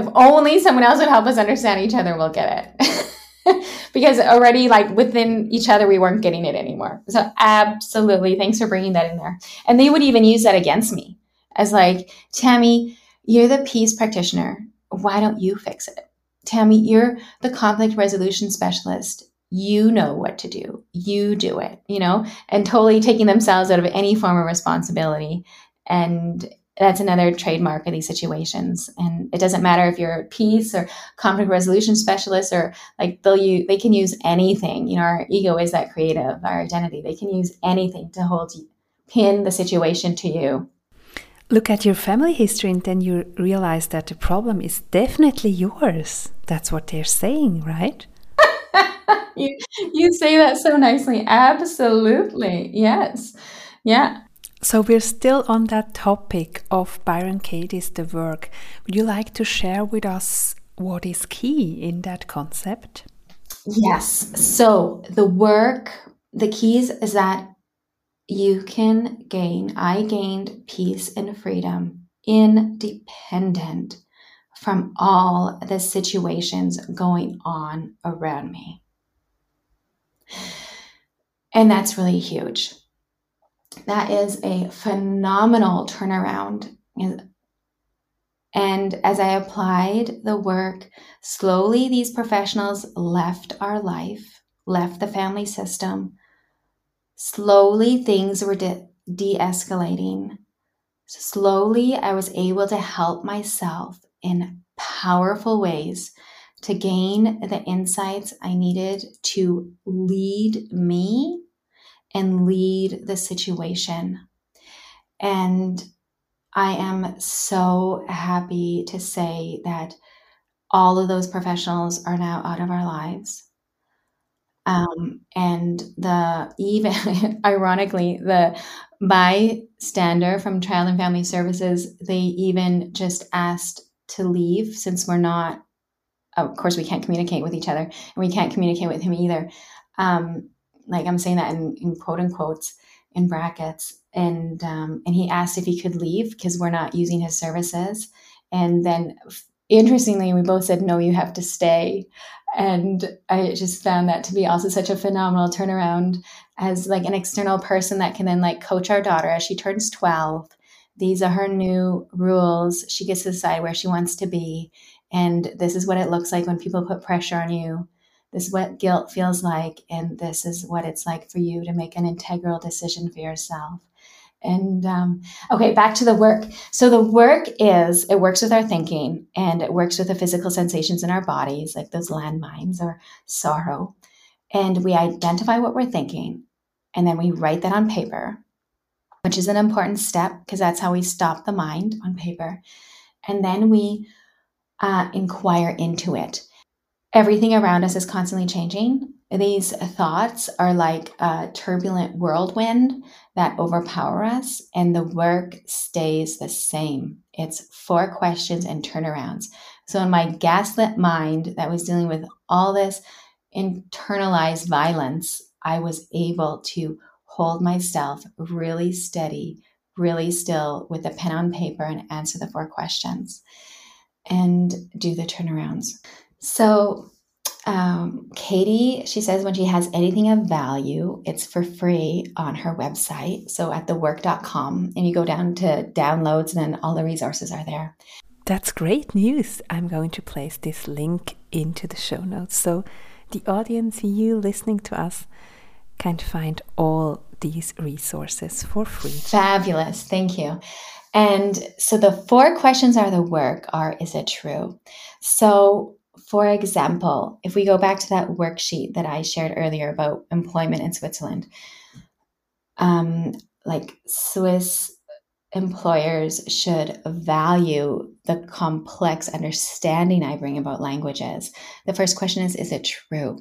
If only someone else would help us understand each other, we'll get it. because already, like within each other, we weren't getting it anymore. So, absolutely. Thanks for bringing that in there. And they would even use that against me as like, Tammy, you're the peace practitioner. Why don't you fix it? Tammy, you're the conflict resolution specialist you know what to do. You do it you know? And totally taking themselves out of any form of responsibility. And that's another trademark of these situations. And it doesn't matter if you're a peace or conflict resolution specialist or like they'll use they can use anything. You know our ego is that creative our identity. They can use anything to hold you pin the situation to you. Look at your family history and then you realize that the problem is definitely yours. That's what they're saying, right? You, you say that so nicely. Absolutely. Yes. Yeah. So we're still on that topic of Byron Katie's The Work. Would you like to share with us what is key in that concept? Yes. So the work, the keys is that you can gain, I gained peace and freedom independent from all the situations going on around me. And that's really huge. That is a phenomenal turnaround. And as I applied the work, slowly these professionals left our life, left the family system. Slowly things were de escalating. Slowly I was able to help myself in powerful ways to gain the insights I needed to lead me and lead the situation. And I am so happy to say that all of those professionals are now out of our lives. Um, and the even ironically, the bystander from Child and Family Services, they even just asked to leave since we're not, of course, we can't communicate with each other and we can't communicate with him either. Um, like I'm saying that in, in quote unquotes in brackets and um, and he asked if he could leave because we're not using his services. And then interestingly we both said no you have to stay. And i just found that to be also such a phenomenal turnaround as like an external person that can then like coach our daughter as she turns 12 these are her new rules. She gets to decide where she wants to be and this is what it looks like when people put pressure on you this is what guilt feels like, and this is what it's like for you to make an integral decision for yourself. And um, okay, back to the work. So the work is it works with our thinking and it works with the physical sensations in our bodies, like those landmines or sorrow. And we identify what we're thinking, and then we write that on paper, which is an important step because that's how we stop the mind on paper. And then we uh, inquire into it everything around us is constantly changing. These thoughts are like a turbulent whirlwind that overpower us, and the work stays the same. It's four questions and turnarounds. So, in my gaslit mind that was dealing with all this internalized violence, I was able to hold myself really steady, really still with a pen on paper and answer the four questions and do the turnarounds. So, um, Katie, she says when she has anything of value, it's for free on her website. So at thework.com, and you go down to downloads, and then all the resources are there. That's great news. I'm going to place this link into the show notes. So the audience, you listening to us, can find all these resources for free. Fabulous. Thank you. And so the four questions are the work are is it true? So for example, if we go back to that worksheet that I shared earlier about employment in Switzerland, um, like Swiss employers should value the complex understanding I bring about languages. The first question is Is it true?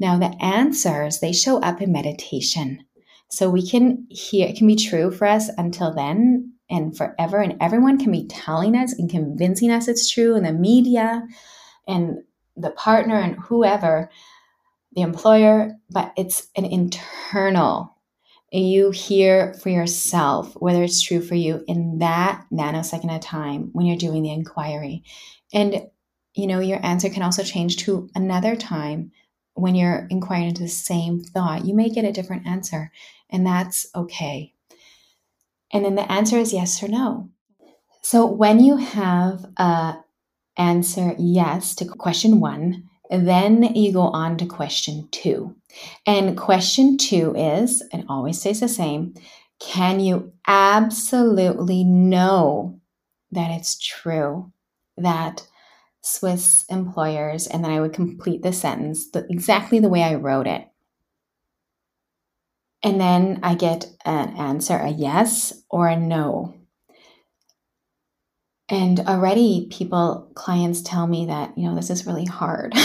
Now, the answers, they show up in meditation. So we can hear, it can be true for us until then and forever. And everyone can be telling us and convincing us it's true and the media and the partner and whoever, the employer, but it's an internal. You hear for yourself whether it's true for you in that nanosecond of time when you're doing the inquiry. And, you know, your answer can also change to another time when you're inquiring into the same thought. You may get a different answer, and that's okay. And then the answer is yes or no. So when you have a answer yes to question one. Then you go on to question two. And question two is, and always stays the same, can you absolutely know that it's true that Swiss employers, and then I would complete the sentence the, exactly the way I wrote it. And then I get an answer, a yes or a no. and already people clients tell me that you know this is really hard.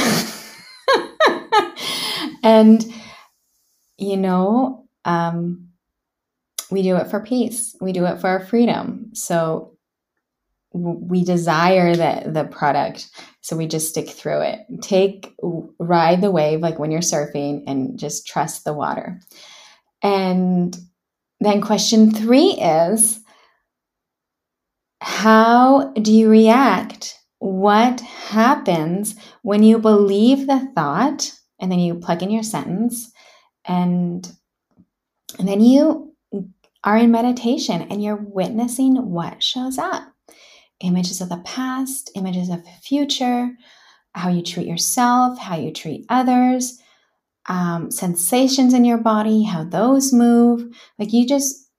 And you know um, we do it for peace. We do it for our freedom. So we desire the the product. So we just stick through it. Take ride the wave like when you're surfing and just trust the water and then question 3 is how do you react? What happens when you believe the thought and then you plug in your sentence and and then you are in meditation and you're witnessing what shows up? Images of the past, images of the future, how you treat yourself, how you treat others, um, sensations in your body, how those move. Like you just,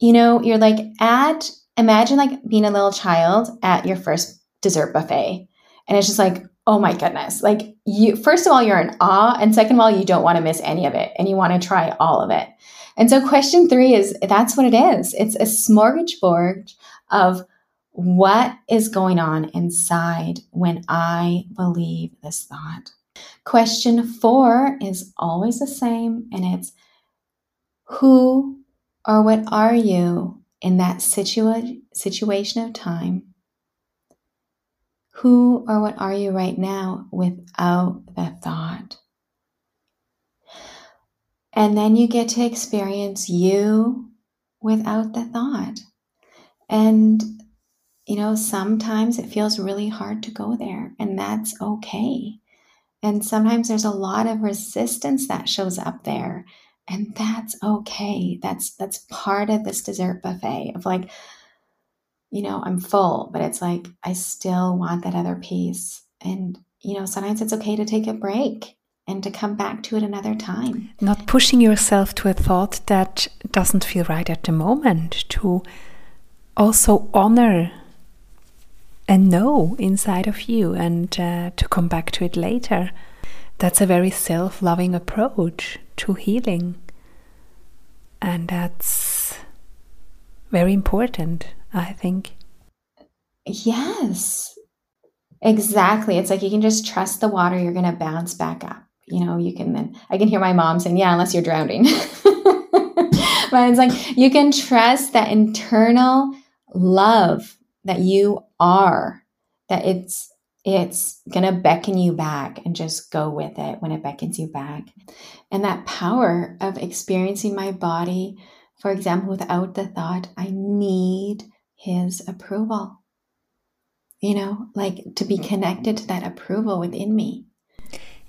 you know, you're like at, imagine like being a little child at your first dessert buffet. And it's just like, oh my goodness. Like you, first of all, you're in awe. And second of all, you don't want to miss any of it and you want to try all of it. And so question three is that's what it is. It's a smorgasbord of what is going on inside when I believe this thought? Question four is always the same, and it's who or what are you in that situa- situation of time? Who or what are you right now without the thought? And then you get to experience you without the thought. And you know, sometimes it feels really hard to go there, and that's okay. And sometimes there's a lot of resistance that shows up there, and that's okay. That's that's part of this dessert buffet of like, you know, I'm full, but it's like I still want that other piece. And you know, sometimes it's okay to take a break and to come back to it another time. Not pushing yourself to a thought that doesn't feel right at the moment, to also honor and know inside of you and uh, to come back to it later. That's a very self loving approach to healing. And that's very important, I think. Yes, exactly. It's like you can just trust the water, you're going to bounce back up. You know, you can then, I can hear my mom saying, Yeah, unless you're drowning. but it's like you can trust that internal love that you are that it's it's going to beckon you back and just go with it when it beckons you back. And that power of experiencing my body for example without the thought i need his approval. You know like to be connected to that approval within me.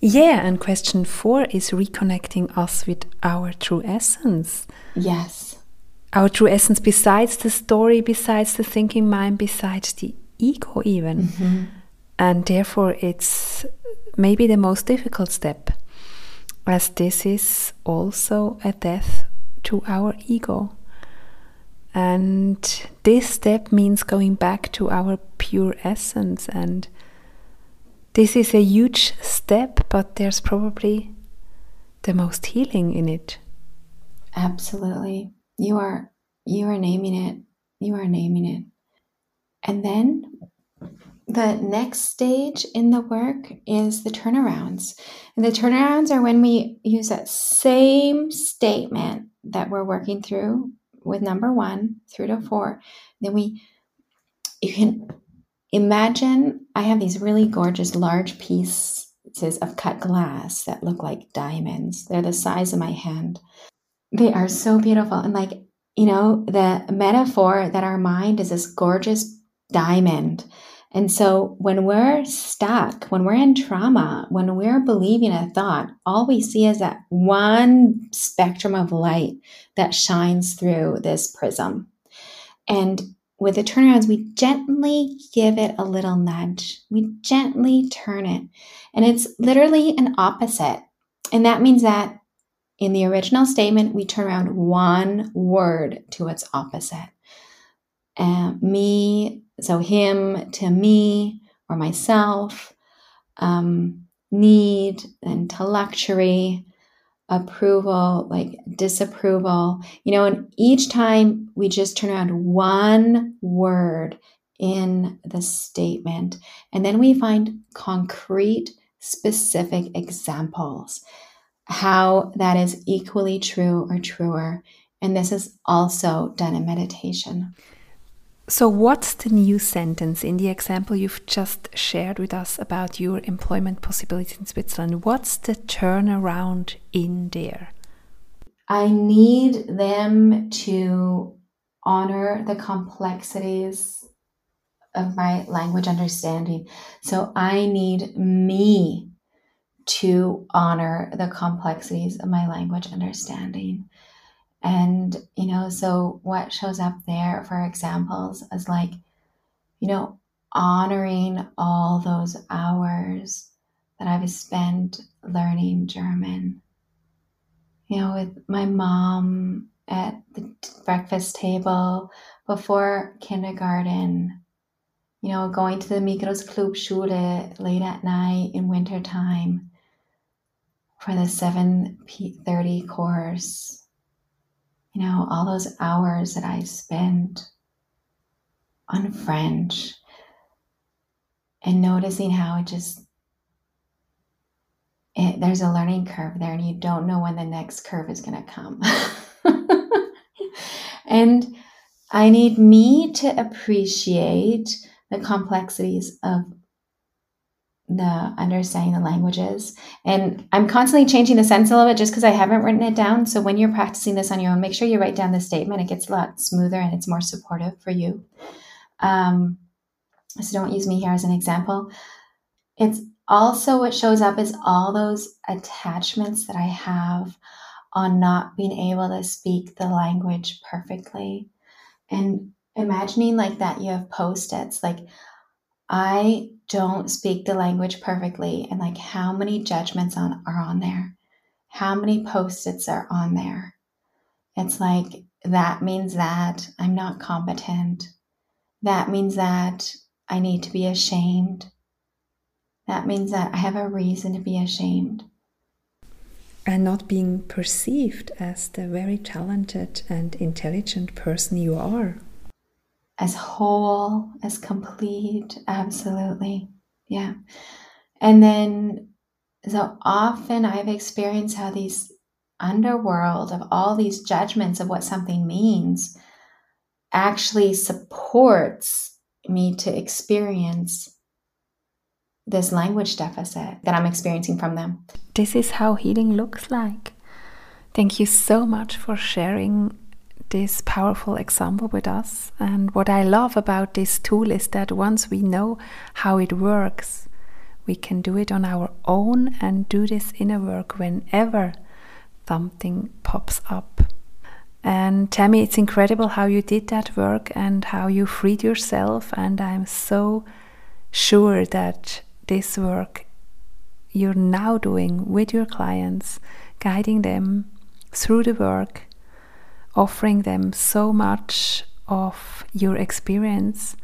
Yeah and question 4 is reconnecting us with our true essence. Yes our true essence besides the story, besides the thinking mind, besides the ego, even. Mm-hmm. And therefore, it's maybe the most difficult step, as this is also a death to our ego. And this step means going back to our pure essence. And this is a huge step, but there's probably the most healing in it. Absolutely. You are you are naming it. You are naming it. And then the next stage in the work is the turnarounds. And the turnarounds are when we use that same statement that we're working through with number one through to four. Then we, you can imagine I have these really gorgeous large pieces of cut glass that look like diamonds. They're the size of my hand. They are so beautiful. And like, you know, the metaphor that our mind is this gorgeous diamond. And so when we're stuck, when we're in trauma, when we're believing a thought, all we see is that one spectrum of light that shines through this prism. And with the turnarounds, we gently give it a little nudge. We gently turn it. And it's literally an opposite. And that means that in the original statement, we turn around one word to its opposite. Uh, me, so him to me or myself, um, need and to luxury, approval, like disapproval, you know, and each time we just turn around one word, in the statement. And then we find concrete, specific examples how that is equally true or truer. And this is also done in meditation. So, what's the new sentence in the example you've just shared with us about your employment possibilities in Switzerland? What's the turnaround in there? I need them to honor the complexities of my language understanding. So, I need me to honor the complexities of my language understanding. And, you know, so what shows up there for examples is like, you know, honoring all those hours that I've spent learning German. You know, with my mom at the breakfast table before kindergarten, you know, going to the Migros Clubschule late at night in wintertime for the 7.30 course you know, all those hours that I spent on French and noticing how it just it, there's a learning curve there and you don't know when the next curve is going to come. and I need me to appreciate the complexities of the understanding the languages. And I'm constantly changing the sense a little bit just because I haven't written it down. So when you're practicing this on your own, make sure you write down the statement. It gets a lot smoother and it's more supportive for you. Um, so don't use me here as an example. It's also what shows up is all those attachments that I have on not being able to speak the language perfectly. And imagining like that you have post-its like I don't speak the language perfectly and like how many judgments on are on there? How many post-its are on there? It's like that means that i'm not competent. That means that i need to be ashamed. That means that i have a reason to be ashamed. And not being perceived as the very talented and intelligent person you are as whole, as complete. Absolutely. Yeah. And then, so often I've experienced how these underworld of all these judgments of what something means actually supports me to experience this language deficit that I'm experiencing from them. This is how healing looks like. Thank you so much for sharing this powerful example with us. And what I love about this tool is that once we know how it works, we can do it on our own and do this inner work whenever something pops up. And Tammy, it's incredible how you did that work and how you freed yourself. And I'm so sure that this work you're now doing with your clients, guiding them through the work, offering them so much of your experience,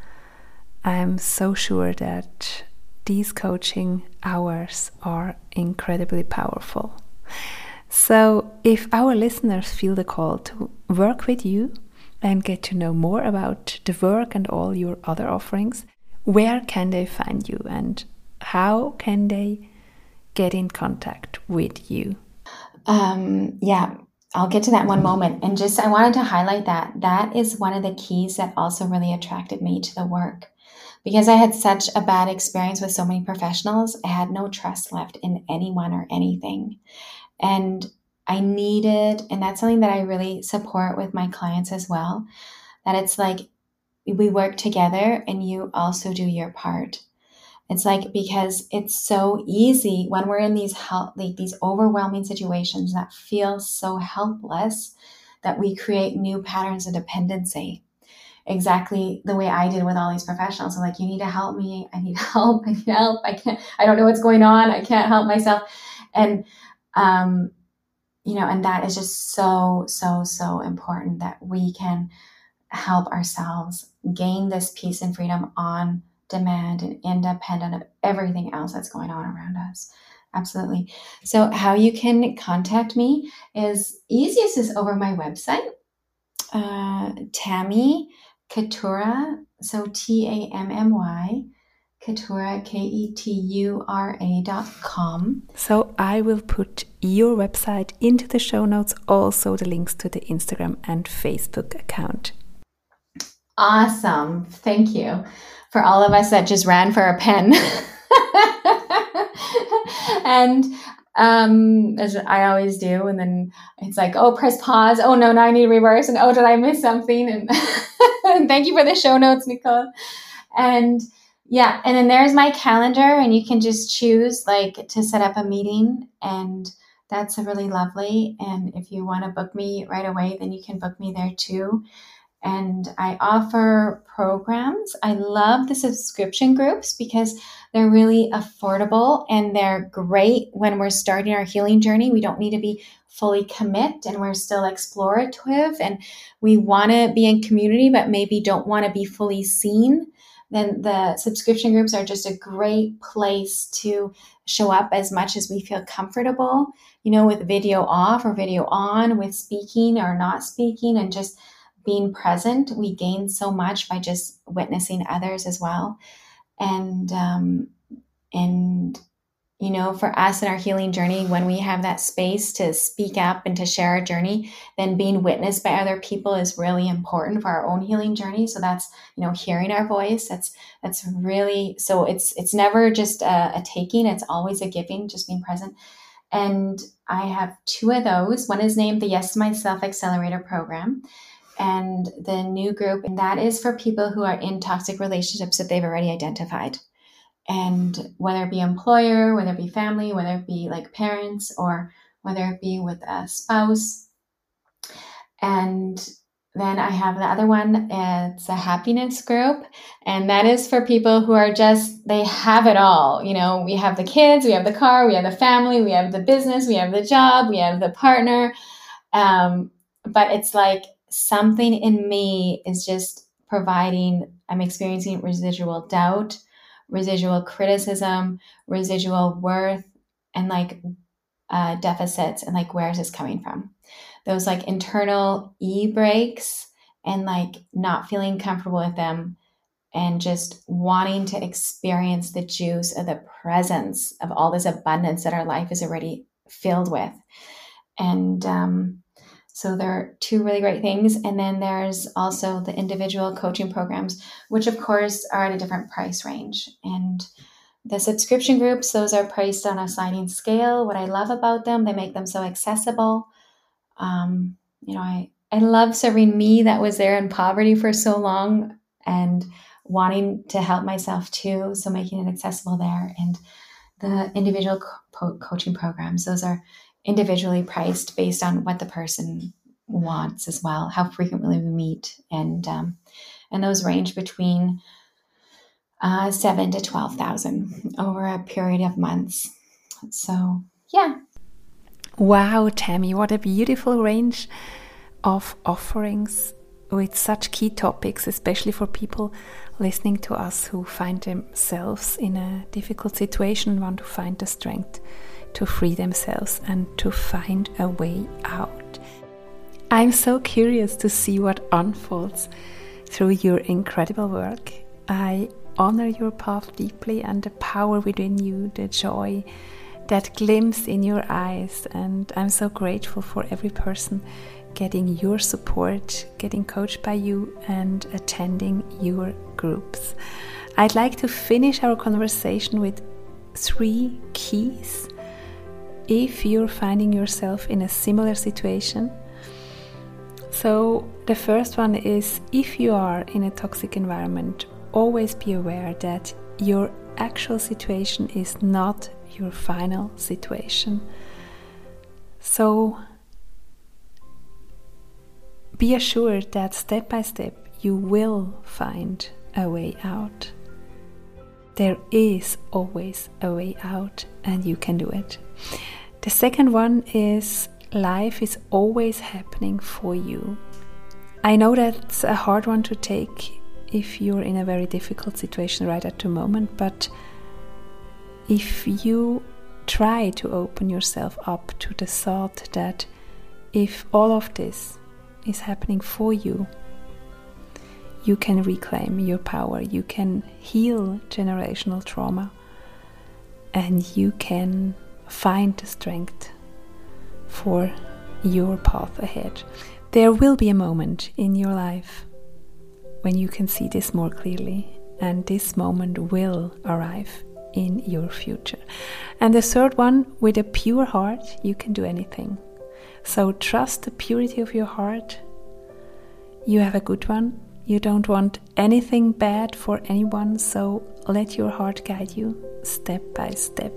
I'm so sure that these coaching hours are incredibly powerful. So, if our listeners feel the call to work with you and get to know more about the work and all your other offerings, where can they find you and how can they get in contact with you? Um, yeah, I'll get to that one moment. And just, I wanted to highlight that. That is one of the keys that also really attracted me to the work. Because I had such a bad experience with so many professionals, I had no trust left in anyone or anything. And I needed, and that's something that I really support with my clients as well, that it's like we work together and you also do your part. It's like because it's so easy when we're in these help, like these overwhelming situations that feel so helpless that we create new patterns of dependency. Exactly the way I did with all these professionals. I'm like, you need to help me. I need help. I need help. I can't, I don't know what's going on. I can't help myself. And, um, you know, and that is just so, so, so important that we can help ourselves gain this peace and freedom on demand and independent of everything else that's going on around us. Absolutely. So, how you can contact me is easiest is over my website, uh, Tammy Ketura, so T A M M Y, Ketura, K E T U R A dot com. So I will put your website into the show notes, also the links to the Instagram and Facebook account. Awesome. Thank you. For all of us that just ran for a pen. and um as i always do and then it's like oh press pause. Oh no now i need reverse. And oh did i miss something? And, and thank you for the show notes nicole. And yeah and then there's my calendar and you can just choose like to set up a meeting and that's a really lovely. And if you want to book me right away then you can book me there too and I offer programs. I love the subscription groups because they're really affordable and they're great when we're starting our healing journey. We don't need to be fully commit and we're still explorative and we want to be in community but maybe don't want to be fully seen. Then the subscription groups are just a great place to show up as much as we feel comfortable, you know, with video off or video on, with speaking or not speaking, and just being present, we gain so much by just witnessing others as well. And, um, and, you know, for us in our healing journey, when we have that space to speak up and to share our journey, then being witnessed by other people is really important for our own healing journey. So that's, you know, hearing our voice. That's, that's really, so it's, it's never just a, a taking. It's always a giving, just being present. And I have two of those. One is named the Yes to Myself Accelerator Program and the new group and that is for people who are in toxic relationships that they've already identified and whether it be employer whether it be family whether it be like parents or whether it be with a spouse and then I have the other one. It's a happiness group. And that is for people who are just, they have it all. You know, we have the kids, we have the car, we have the family, we have the business, we have the job, we have the partner. Um, but it's like something in me is just providing, I'm experiencing residual doubt, residual criticism, residual worth, and like uh, deficits, and like where is this coming from? Those like internal e brakes and like not feeling comfortable with them and just wanting to experience the juice of the presence of all this abundance that our life is already filled with. And um, so there are two really great things. And then there's also the individual coaching programs, which of course are at a different price range. And the subscription groups, those are priced on a sliding scale. What I love about them, they make them so accessible. Um, you know, I, I love serving me that was there in poverty for so long and wanting to help myself too. So making it accessible there. And the individual co- coaching programs, those are individually priced based on what the person wants as well, how frequently we meet, and um, and those range between uh, seven to twelve thousand over a period of months. So yeah. Wow, Tammy, what a beautiful range of offerings with such key topics, especially for people listening to us who find themselves in a difficult situation and want to find the strength to free themselves and to find a way out. I'm so curious to see what unfolds through your incredible work. I honor your path deeply and the power within you, the joy, that glimpse in your eyes. And I'm so grateful for every person getting your support, getting coached by you, and attending your groups. I'd like to finish our conversation with three keys if you're finding yourself in a similar situation. So, the first one is if you are in a toxic environment, always be aware that your actual situation is not your final situation. So, be assured that step by step you will find a way out. There is always a way out, and you can do it. The second one is life is always happening for you. I know that's a hard one to take if you're in a very difficult situation right at the moment, but if you try to open yourself up to the thought that if all of this is happening for you, you can reclaim your power, you can heal generational trauma, and you can find the strength for your path ahead. There will be a moment in your life when you can see this more clearly, and this moment will arrive in your future. And the third one, with a pure heart, you can do anything. So trust the purity of your heart. You have a good one. You don't want anything bad for anyone, so let your heart guide you step by step.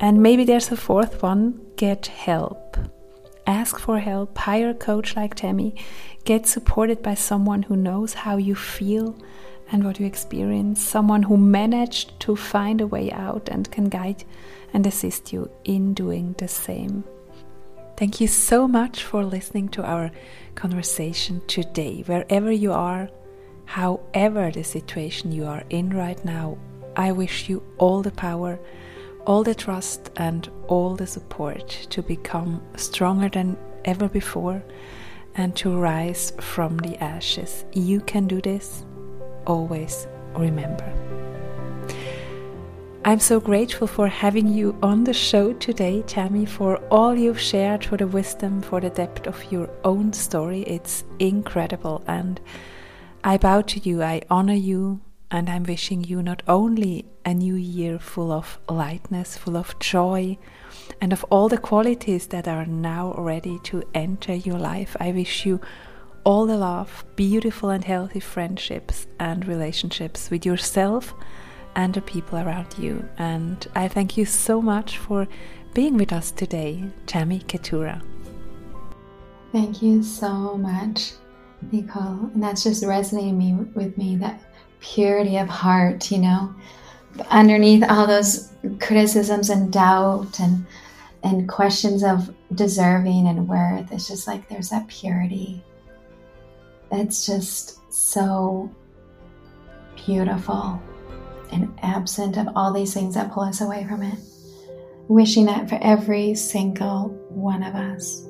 And maybe there's a fourth one get help. Ask for help, hire a coach like Tammy, get supported by someone who knows how you feel and what you experience, someone who managed to find a way out and can guide and assist you in doing the same. Thank you so much for listening to our conversation today. Wherever you are, however the situation you are in right now, I wish you all the power, all the trust, and all the support to become stronger than ever before and to rise from the ashes. You can do this always remember. I'm so grateful for having you on the show today, Tammy, for all you've shared, for the wisdom, for the depth of your own story. It's incredible. And I bow to you, I honor you, and I'm wishing you not only a new year full of lightness, full of joy, and of all the qualities that are now ready to enter your life. I wish you all the love, beautiful and healthy friendships and relationships with yourself and the people around you. And I thank you so much for being with us today, Tammy Ketura. Thank you so much, Nicole. And that's just resonating me with me that purity of heart, you know, underneath all those criticisms and doubt and and questions of deserving and worth. It's just like there's that purity it's just so beautiful and absent of all these things that pull us away from it. Wishing that for every single one of us.